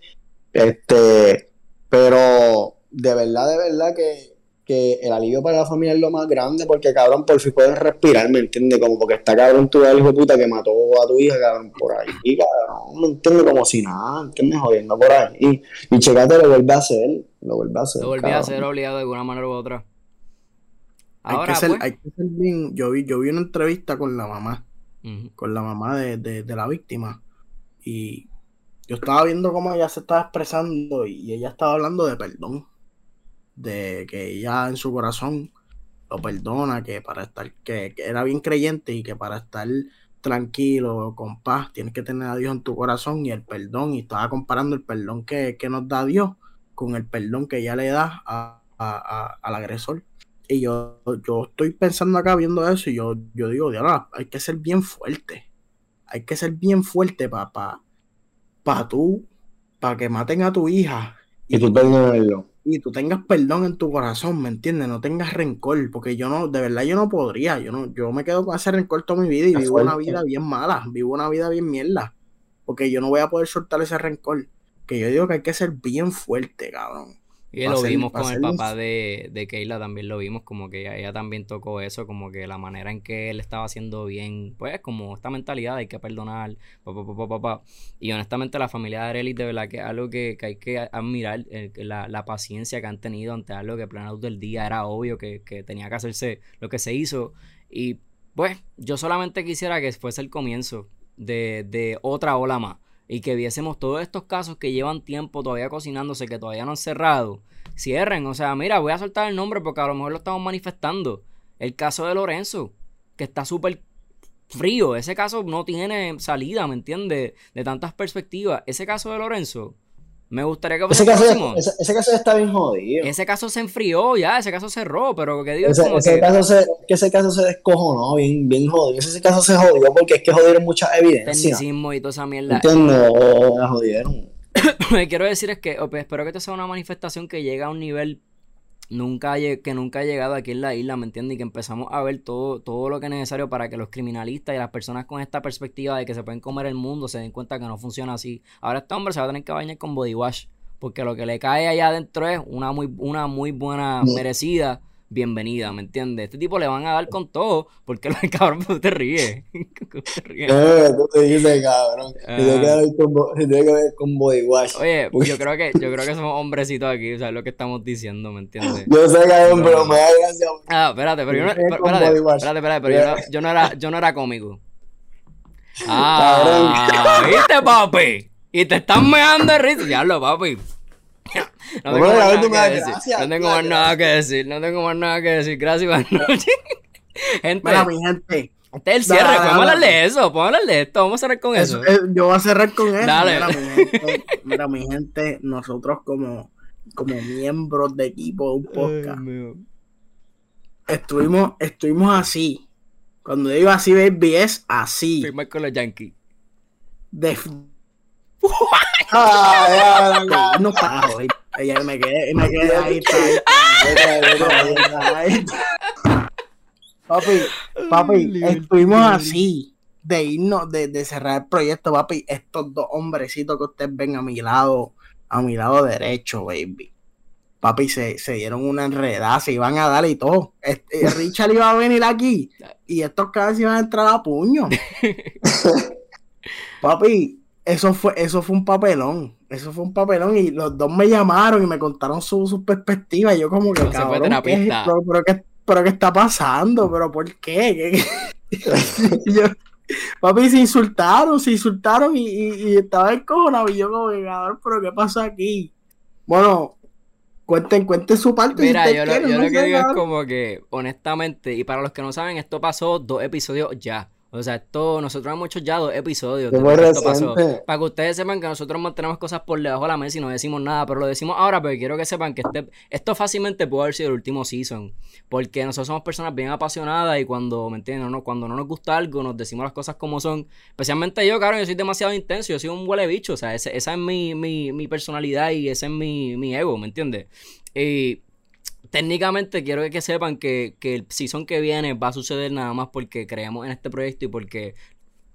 [SPEAKER 3] Este, pero de verdad, de verdad que que el alivio para la familia es lo más grande porque cabrón por fin puedes respirar, ¿me entiendes? Como porque está cabrón tu hijo de puta que mató a tu hija, cabrón, por ahí, y cabrón, ¿me entiendes? Como si nada, ¿entiendes? Jodiendo por ahí. Y, y checate, lo vuelve a hacer, lo vuelve a hacer.
[SPEAKER 1] Lo vuelve a hacer obligado de alguna manera u otra.
[SPEAKER 2] Ahora, hay, que ser, pues hay que ser bien, yo vi, yo vi una entrevista con la mamá, con la mamá de, de, de la víctima, y yo estaba viendo cómo ella se estaba expresando y ella estaba hablando de perdón de que ella en su corazón lo perdona, que para estar, que, era bien creyente y que para estar tranquilo, con paz, tienes que tener a Dios en tu corazón y el perdón, y estaba comparando el perdón que, nos da Dios con el perdón que ella le da a, al agresor. Y yo, yo estoy pensando acá viendo eso y yo, yo digo, Dios, hay que ser bien fuerte. Hay que ser bien fuerte para pa, pa tú, para que maten a tu hija.
[SPEAKER 3] Y, tú perdonarlo
[SPEAKER 2] y tú tengas perdón en tu corazón, ¿me entiendes? No tengas rencor, porque yo no, de verdad yo no podría, yo no, yo me quedo con ese rencor toda mi vida y vivo una vida bien mala, vivo una vida bien mierda, porque yo no voy a poder soltar ese rencor, que yo digo que hay que ser bien fuerte, cabrón.
[SPEAKER 1] Y lo vimos con el papá de, de, Keila, también lo vimos, como que ella, también tocó eso, como que la manera en que él estaba haciendo bien, pues como esta mentalidad, hay que perdonar, pa, Y honestamente la familia de Arelis de verdad que es algo que, hay que admirar, la, paciencia que han tenido ante algo que plan del día era obvio que, que tenía que hacerse lo que se hizo. Y pues yo solamente quisiera que fuese el comienzo de, de otra ola más y que viésemos todos estos casos que llevan tiempo todavía cocinándose, que todavía no han cerrado, cierren. O sea, mira, voy a soltar el nombre porque a lo mejor lo estamos manifestando. El caso de Lorenzo, que está súper frío. Ese caso no tiene salida, ¿me entiendes? De tantas perspectivas. Ese caso de Lorenzo, me gustaría que
[SPEAKER 3] ese caso, ese, ese, caso está bien jodido.
[SPEAKER 1] Ese caso se enfrió ya, ese caso cerró, pero que digo
[SPEAKER 3] ese, ese
[SPEAKER 1] que...
[SPEAKER 3] caso se, que ese caso se descojonó, bien, bien jodido. Ese caso se jodió porque es que jodieron muchas evidencias.
[SPEAKER 1] Tecnicismo y toda esa mierda.
[SPEAKER 3] Entiendo, jodieron.
[SPEAKER 1] Lo que quiero decir es que espero que esto sea una manifestación que llegue a un nivel nunca que nunca ha llegado aquí en la isla, ¿me entiendes? Y que empezamos a ver todo, todo lo que es necesario para que los criminalistas y las personas con esta perspectiva de que se pueden comer el mundo se den cuenta que no funciona así. Ahora este hombre se va a tener que bañar con body wash, porque lo que le cae allá adentro es una muy, una muy buena, merecida bienvenida, ¿me entiendes? Este tipo le van a dar con todo, porque el cabrón tú te ríes.
[SPEAKER 3] te ríes. No, tú te dices, cabrón. Uh, que ver con, tiene que ver con body wash.
[SPEAKER 1] Oye, yo creo que, yo creo que somos hombrecitos aquí, o sea, es lo que estamos diciendo, ¿me entiendes?
[SPEAKER 3] Yo sé, cabrón, no, pero me da gracia.
[SPEAKER 1] Ah, espérate, pero yo no, espérate, espérate, espérate, pero yo no, yo no era, yo no era cómico. Ah, ¿viste, papi? Y te están meando de risa. Diablo, papi. No tengo, más nada, que decir. no tengo más nada que decir. No tengo más nada que decir. Gracias, buenas noches.
[SPEAKER 2] gente. Mira, mi gente.
[SPEAKER 1] Este es el cierre. Podemos hablar de eso. Podemos hablar de esto. Vamos a cerrar con eso.
[SPEAKER 2] yo voy a cerrar con eso. Dale. Mira, mi gente. Mira, mi gente. Nosotros, como, como miembros de equipo de un podcast, estuvimos, estuvimos así. Cuando digo así, baby, es así.
[SPEAKER 1] Firmar con los Yankees.
[SPEAKER 2] De Ah, ya, ya, no paro. Ya me quedé, me quedé ahí. Papi, papi, estuvimos así de irnos, de, de, cerrar el proyecto, papi. Estos dos hombrecitos que ustedes ven a mi lado, a mi lado derecho, baby. Papi, se, se dieron una enredada, se iban a dar y todo. Este, Richard iba a venir aquí y estos cabros iban a entrar a puño. papi, eso fue, eso fue un papelón. Eso fue un papelón. Y los dos me llamaron y me contaron su, su perspectiva. Y yo, como que, cabrón, ¿qué pero, ¿qué, pero, ¿qué, está pasando? ¿Pero por qué? yo, papi, se insultaron, se insultaron y, y, y estaba encojonado. Y yo, como que, cabrón, ¿pero qué pasó aquí? Bueno, cuenten, cuenten su parte.
[SPEAKER 1] Mira, yo, lo, yo lo que digo es como que, honestamente, y para los que no saben, esto pasó dos episodios ya. O sea, esto, nosotros hemos hecho ya dos episodios de esto pasó. Para que ustedes sepan que nosotros mantenemos cosas por debajo de la mesa y no decimos nada, pero lo decimos ahora porque quiero que sepan que este, esto fácilmente puede haber sido el último season. Porque nosotros somos personas bien apasionadas y cuando, ¿me entienden? No, cuando no nos gusta algo, nos decimos las cosas como son. Especialmente yo, cabrón, yo soy demasiado intenso, yo soy un huele bicho. O sea, esa es mi, mi, mi personalidad y ese es mi, mi ego, ¿me entiendes? Y técnicamente quiero que sepan que, que, el season que viene va a suceder nada más porque creemos en este proyecto y porque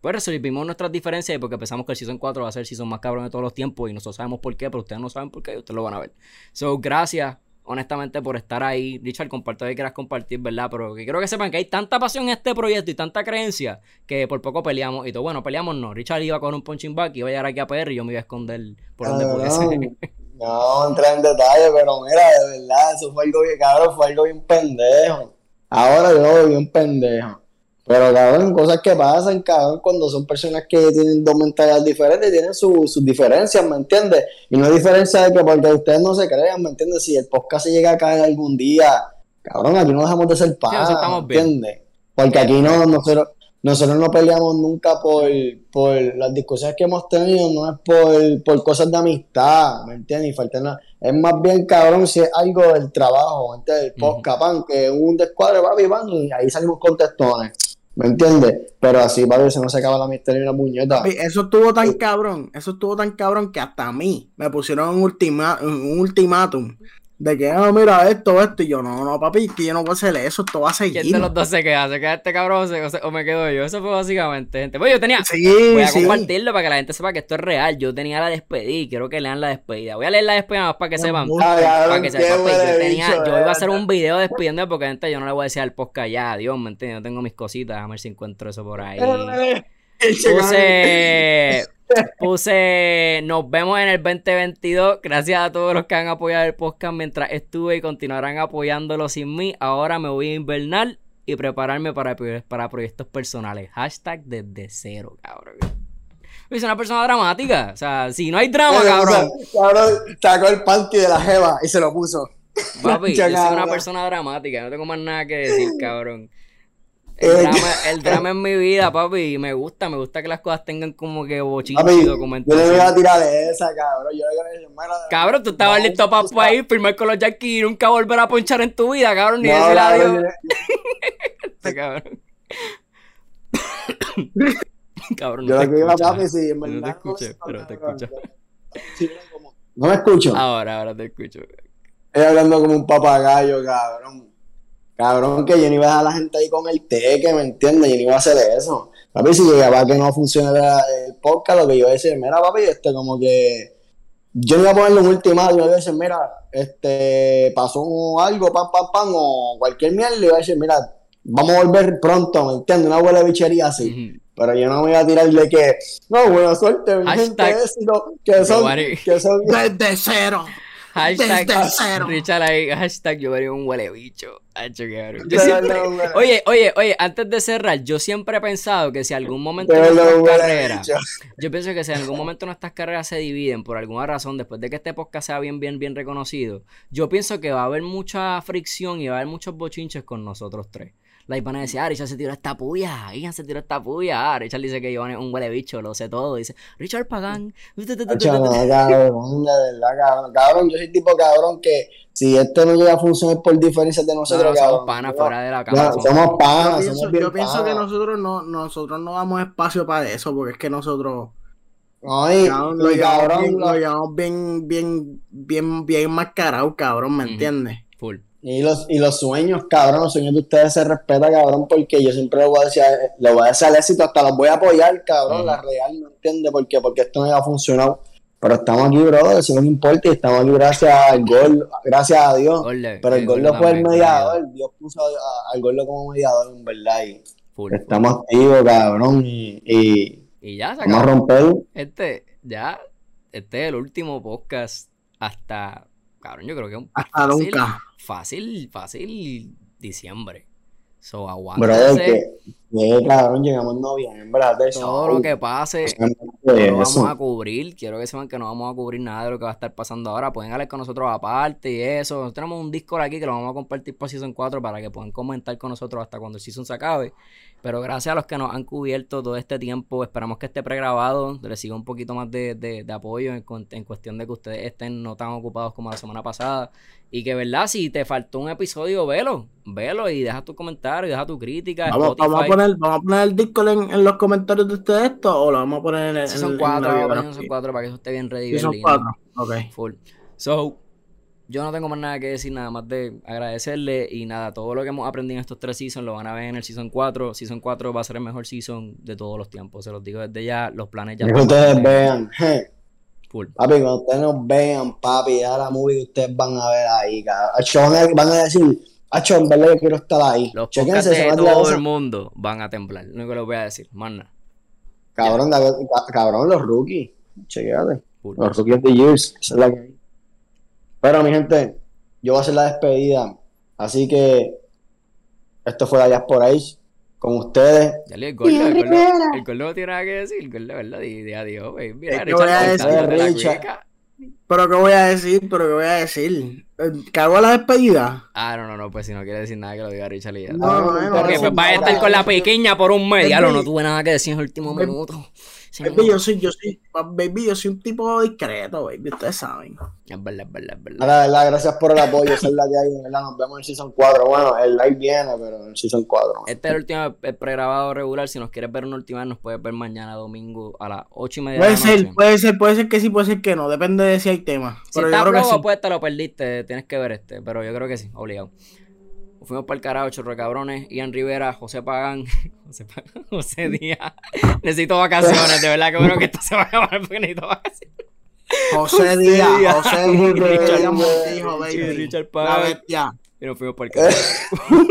[SPEAKER 1] pues resolvimos nuestras diferencias y porque pensamos que el season 4 va a ser el season más cabrón de todos los tiempos y nosotros sabemos por qué, pero ustedes no saben por qué y ustedes lo van a ver. So, gracias honestamente por estar ahí. Dicho, al compartir que quieras compartir, ¿verdad? Pero que quiero que sepan que hay tanta pasión en este proyecto y tanta creencia que por poco peleamos y todo. Bueno, peleamos no. Richard iba con un punching back y iba a llegar aquí a PR y yo me iba a esconder por donde pudiese.
[SPEAKER 3] No, entra en detalle, pero mira, de verdad, eso fue algo bien, cabrón, fue algo bien pendejo. Ahora yo lo veo bien pendejo. Pero cabrón, cosas que pasan, cabrón, cuando son personas que tienen dos mentalidades diferentes, tienen sus diferencias, ¿me entiendes? Y no hay diferencia de que porque ustedes no se crean, ¿me entiendes? Si el podcast se llega a caer algún día, cabrón, aquí no dejamos de ser padres, ¿me entiendes? Porque aquí no, nosotros, nosotros no peleamos nunca por, por las discusiones que hemos tenido, no es por, por cosas de amistad, ¿me entiendes? Falta nada. Es más bien, cabrón, si es algo del trabajo, ¿me entiendes? El podcast, pan, que un descuadre, va vivando y ahí salimos con testones. ¿Me entiendes? Pero así, papi, se no se acaba la misterio y una puñeta.
[SPEAKER 2] Eso estuvo tan cabrón, eso estuvo tan cabrón que hasta a mí me pusieron un, ultima, un ultimátum de que, ah, mira, esto, esto, y yo, no, no, papi, que yo no puedo hacer eso, esto va a seguir.
[SPEAKER 1] ¿Quién de los dos se queda? ¿Se queda este cabrón o, me quedo yo? Eso fue básicamente, gente. Pues yo tenía, sí, voy a compartirlo para que la gente sepa que esto es real. Yo tenía la despedida y quiero que lean la despedida. Voy a leer la despedida más para que sepan. para que sepan, yo tenía, yo iba a hacer un video despidiendo porque, gente, yo no le voy a decir al podcast ya, adiós, ¿me entiendes? Yo tengo mis cositas, a ver si encuentro eso por ahí. Puse Puse, nos vemos en el 2022. Gracias a todos los que han apoyado el podcast mientras estuve y continuarán apoyándolo sin mí. Ahora me voy a invernar y prepararme para, para proyectos personales. Hashtag desde cero, cabrón. Es una persona dramática. O sea, si no hay drama, cabrón.
[SPEAKER 3] Cabrón, sacó el panty de la jeva y se lo puso.
[SPEAKER 1] Papi, yo soy una persona dramática, no tengo más nada que decir, cabrón. El drama, el drama en mi vida, papi, me gusta, me gusta que las cosas tengan como que bochinche y documentación.
[SPEAKER 3] Yo le voy a tirar de esa, cabrón. Yo le voy a
[SPEAKER 1] Cabrón, tú estabas listo para ir, firmar con los Yankees y nunca volver a ponchar en tu vida, cabrón, ni decir adiós. este cabrón. cabrón,
[SPEAKER 3] no
[SPEAKER 1] yo
[SPEAKER 3] lo que iba a papi, sí, en
[SPEAKER 1] verdad. No te escuché, pero te escucho.
[SPEAKER 3] No me escucho.
[SPEAKER 1] Ahora, ahora te escucho.
[SPEAKER 3] Estoy hablando como un papagayo, cabrón. Cabrón, que yo no iba a dejar a la gente ahí con el teque, ¿me entiendes? Yo no iba a hacer eso. Papi, si llegaba que no funcione el podcast, lo que yo iba a decir, mira, papi, este, como que. Yo no iba a ponerle un ultimato, yo iba a decir, mira, este, pasó algo, pam, pam, pam, o cualquier mierda, le iba a decir, mira, vamos a volver pronto, ¿me entiendes? Una buena bichería así. Pero yo no me voy a tirar de que, no, buena suerte, mi gente, éxito, que son, que son
[SPEAKER 2] desde cero.
[SPEAKER 1] Hashtag, Richard ahí, hashtag yo vería un huele bicho. Yo siempre, oye, oye, oye, antes de cerrar, yo siempre he pensado que si algún momento nuestras carreras, yo pienso que si en algún momento nuestras carreras se dividen por alguna razón, después de que este podcast sea bien, bien, bien reconocido, yo pienso que va a haber mucha fricción y va a haber muchos bochinches con nosotros tres. La van a decir, ah, Richard se tiró esta puya, Ian se tiró esta puya. Ah, Richard dice que yo es un huele bicho, lo sé todo. Dice, Richard Pagan.
[SPEAKER 3] cabrón, de verdad, cabrón. Cabrón, yo soy tipo cabrón que si este no llega a funcionar por diferencias de nosotros,
[SPEAKER 1] no, somos panas fuera de la casa.
[SPEAKER 3] somos, panas,
[SPEAKER 2] yo pienso, yo pienso que nosotros no, nosotros no damos espacio para eso, porque es que nosotros.
[SPEAKER 3] Ay, cabrón, lo,
[SPEAKER 2] cabrón, bien, lo bien, bien, bien, bien mascarado, cabrón, ¿me entiendes?
[SPEAKER 1] Full.
[SPEAKER 3] Y los, y los sueños, cabrón, los sueños de ustedes se respetan, cabrón, porque yo siempre le voy a decir, le voy a decir al éxito, hasta los voy a apoyar, cabrón, la real, ¿no entiende? ¿Por qué? Porque esto no ha funcionado. Pero estamos aquí, bro, eso no importa, y estamos aquí gracias al gol, gracias a Dios. pero el gol no fue el mediador, Dios puso al gol como mediador, en verdad, y estamos activos, cabrón, y, y,
[SPEAKER 1] y ya,
[SPEAKER 3] se vamos a romper.
[SPEAKER 1] Este, ya, este es el último podcast hasta, cabrón, yo creo que un
[SPEAKER 2] hasta nunca
[SPEAKER 1] fácil, fácil diciembre. So,
[SPEAKER 3] que, cabrón, llegamos en noviembre.
[SPEAKER 1] Todo lo que pase, lo vamos a cubrir. Quiero que sepan que no vamos a cubrir nada de lo que va a estar pasando ahora. Pueden hablar con nosotros aparte y eso. tenemos un Discord aquí que lo vamos a compartir por Season 4 para que puedan comentar con nosotros hasta cuando el Season se acabe. Pero gracias a los que nos han cubierto todo este tiempo. Esperamos que esté pregrabado. Les siga un poquito más de, de, apoyo en, en, cuestión de que ustedes estén no tan ocupados como la semana pasada. Y que, ¿verdad? Si te faltó un episodio, velo. Velo y deja tu comentario, deja tu crítica.
[SPEAKER 2] Vamos, vamos a, poner, vamos a poner el Discord en, en, los comentarios de ustedes esto o lo vamos a poner en el.
[SPEAKER 1] Season 4, vamos a 4 para que eso esté bien ready.
[SPEAKER 2] Season 4, ok.
[SPEAKER 1] Full. So, yo no tengo más nada que decir, nada más de agradecerle y nada, todo lo que hemos aprendido en estos tres seasons lo van a ver en el season 4. Season 4 va a ser el mejor season de todos los tiempos, se los digo desde ya, los planes ya.
[SPEAKER 3] Que ustedes vean, Full. Papi, cuando ustedes nos vean, papi, a la movie ustedes van a ver ahí, cabrón. Van a decir, Acho, en verdad yo quiero estar ahí.
[SPEAKER 1] Los Chequense, de todo el mundo van a temblar, no que lo voy a decir, más nada.
[SPEAKER 3] Cabrón, cabrón, los rookies. Chequéate. Los rookies the years. Esa es la que pero mi gente, yo voy a hacer la despedida. Así que esto fue la por ahí con ustedes.
[SPEAKER 1] Dale, el gol, el gol, el gol no tiene nada que decir, el gol de verdad, di, adiós, güey. Mira, Richard,
[SPEAKER 2] pero qué voy a decir, pero qué voy a decir. ¿Cago la despedida?
[SPEAKER 1] Ah, no, no, no, pues si no quiere decir nada que lo diga Richard y ya. No, no, no, Porque pues va a estar con la pequeña por un mes. Ya no tuve nada que decir en el último minuto.
[SPEAKER 2] Baby, yo soy, yo soy, baby, yo soy un tipo discreto, baby, ustedes saben.
[SPEAKER 1] Es verdad, es verdad, es verdad.
[SPEAKER 3] La verdad, gracias por el apoyo, esa es la que hay, ¿verdad? Nos vemos en Season 4. Bueno, el live viene, pero en Season 4.
[SPEAKER 1] Este es el último el pregrabado regular. Si nos quieres ver una última vez, nos puedes ver mañana domingo a las 8 y media
[SPEAKER 2] puede de la noche. Ser, puede ser, puede ser que sí, puede ser que no. Depende de si hay tema.
[SPEAKER 1] Si pero yo creo que sí. pues te lo perdiste, tienes que ver este. Pero yo creo que sí, obligado. Fuimos para el carajo, chorro cabrones. Ian Rivera, José Pagán, José, Pagán, José Díaz. necesito vacaciones, de verdad que bueno que esto se va a acabar porque necesito vacaciones.
[SPEAKER 2] José Díaz, José Díaz, Richard Montijo, baby.
[SPEAKER 1] Richard Pagán. La bestia. Y nos fuimos para el carajo.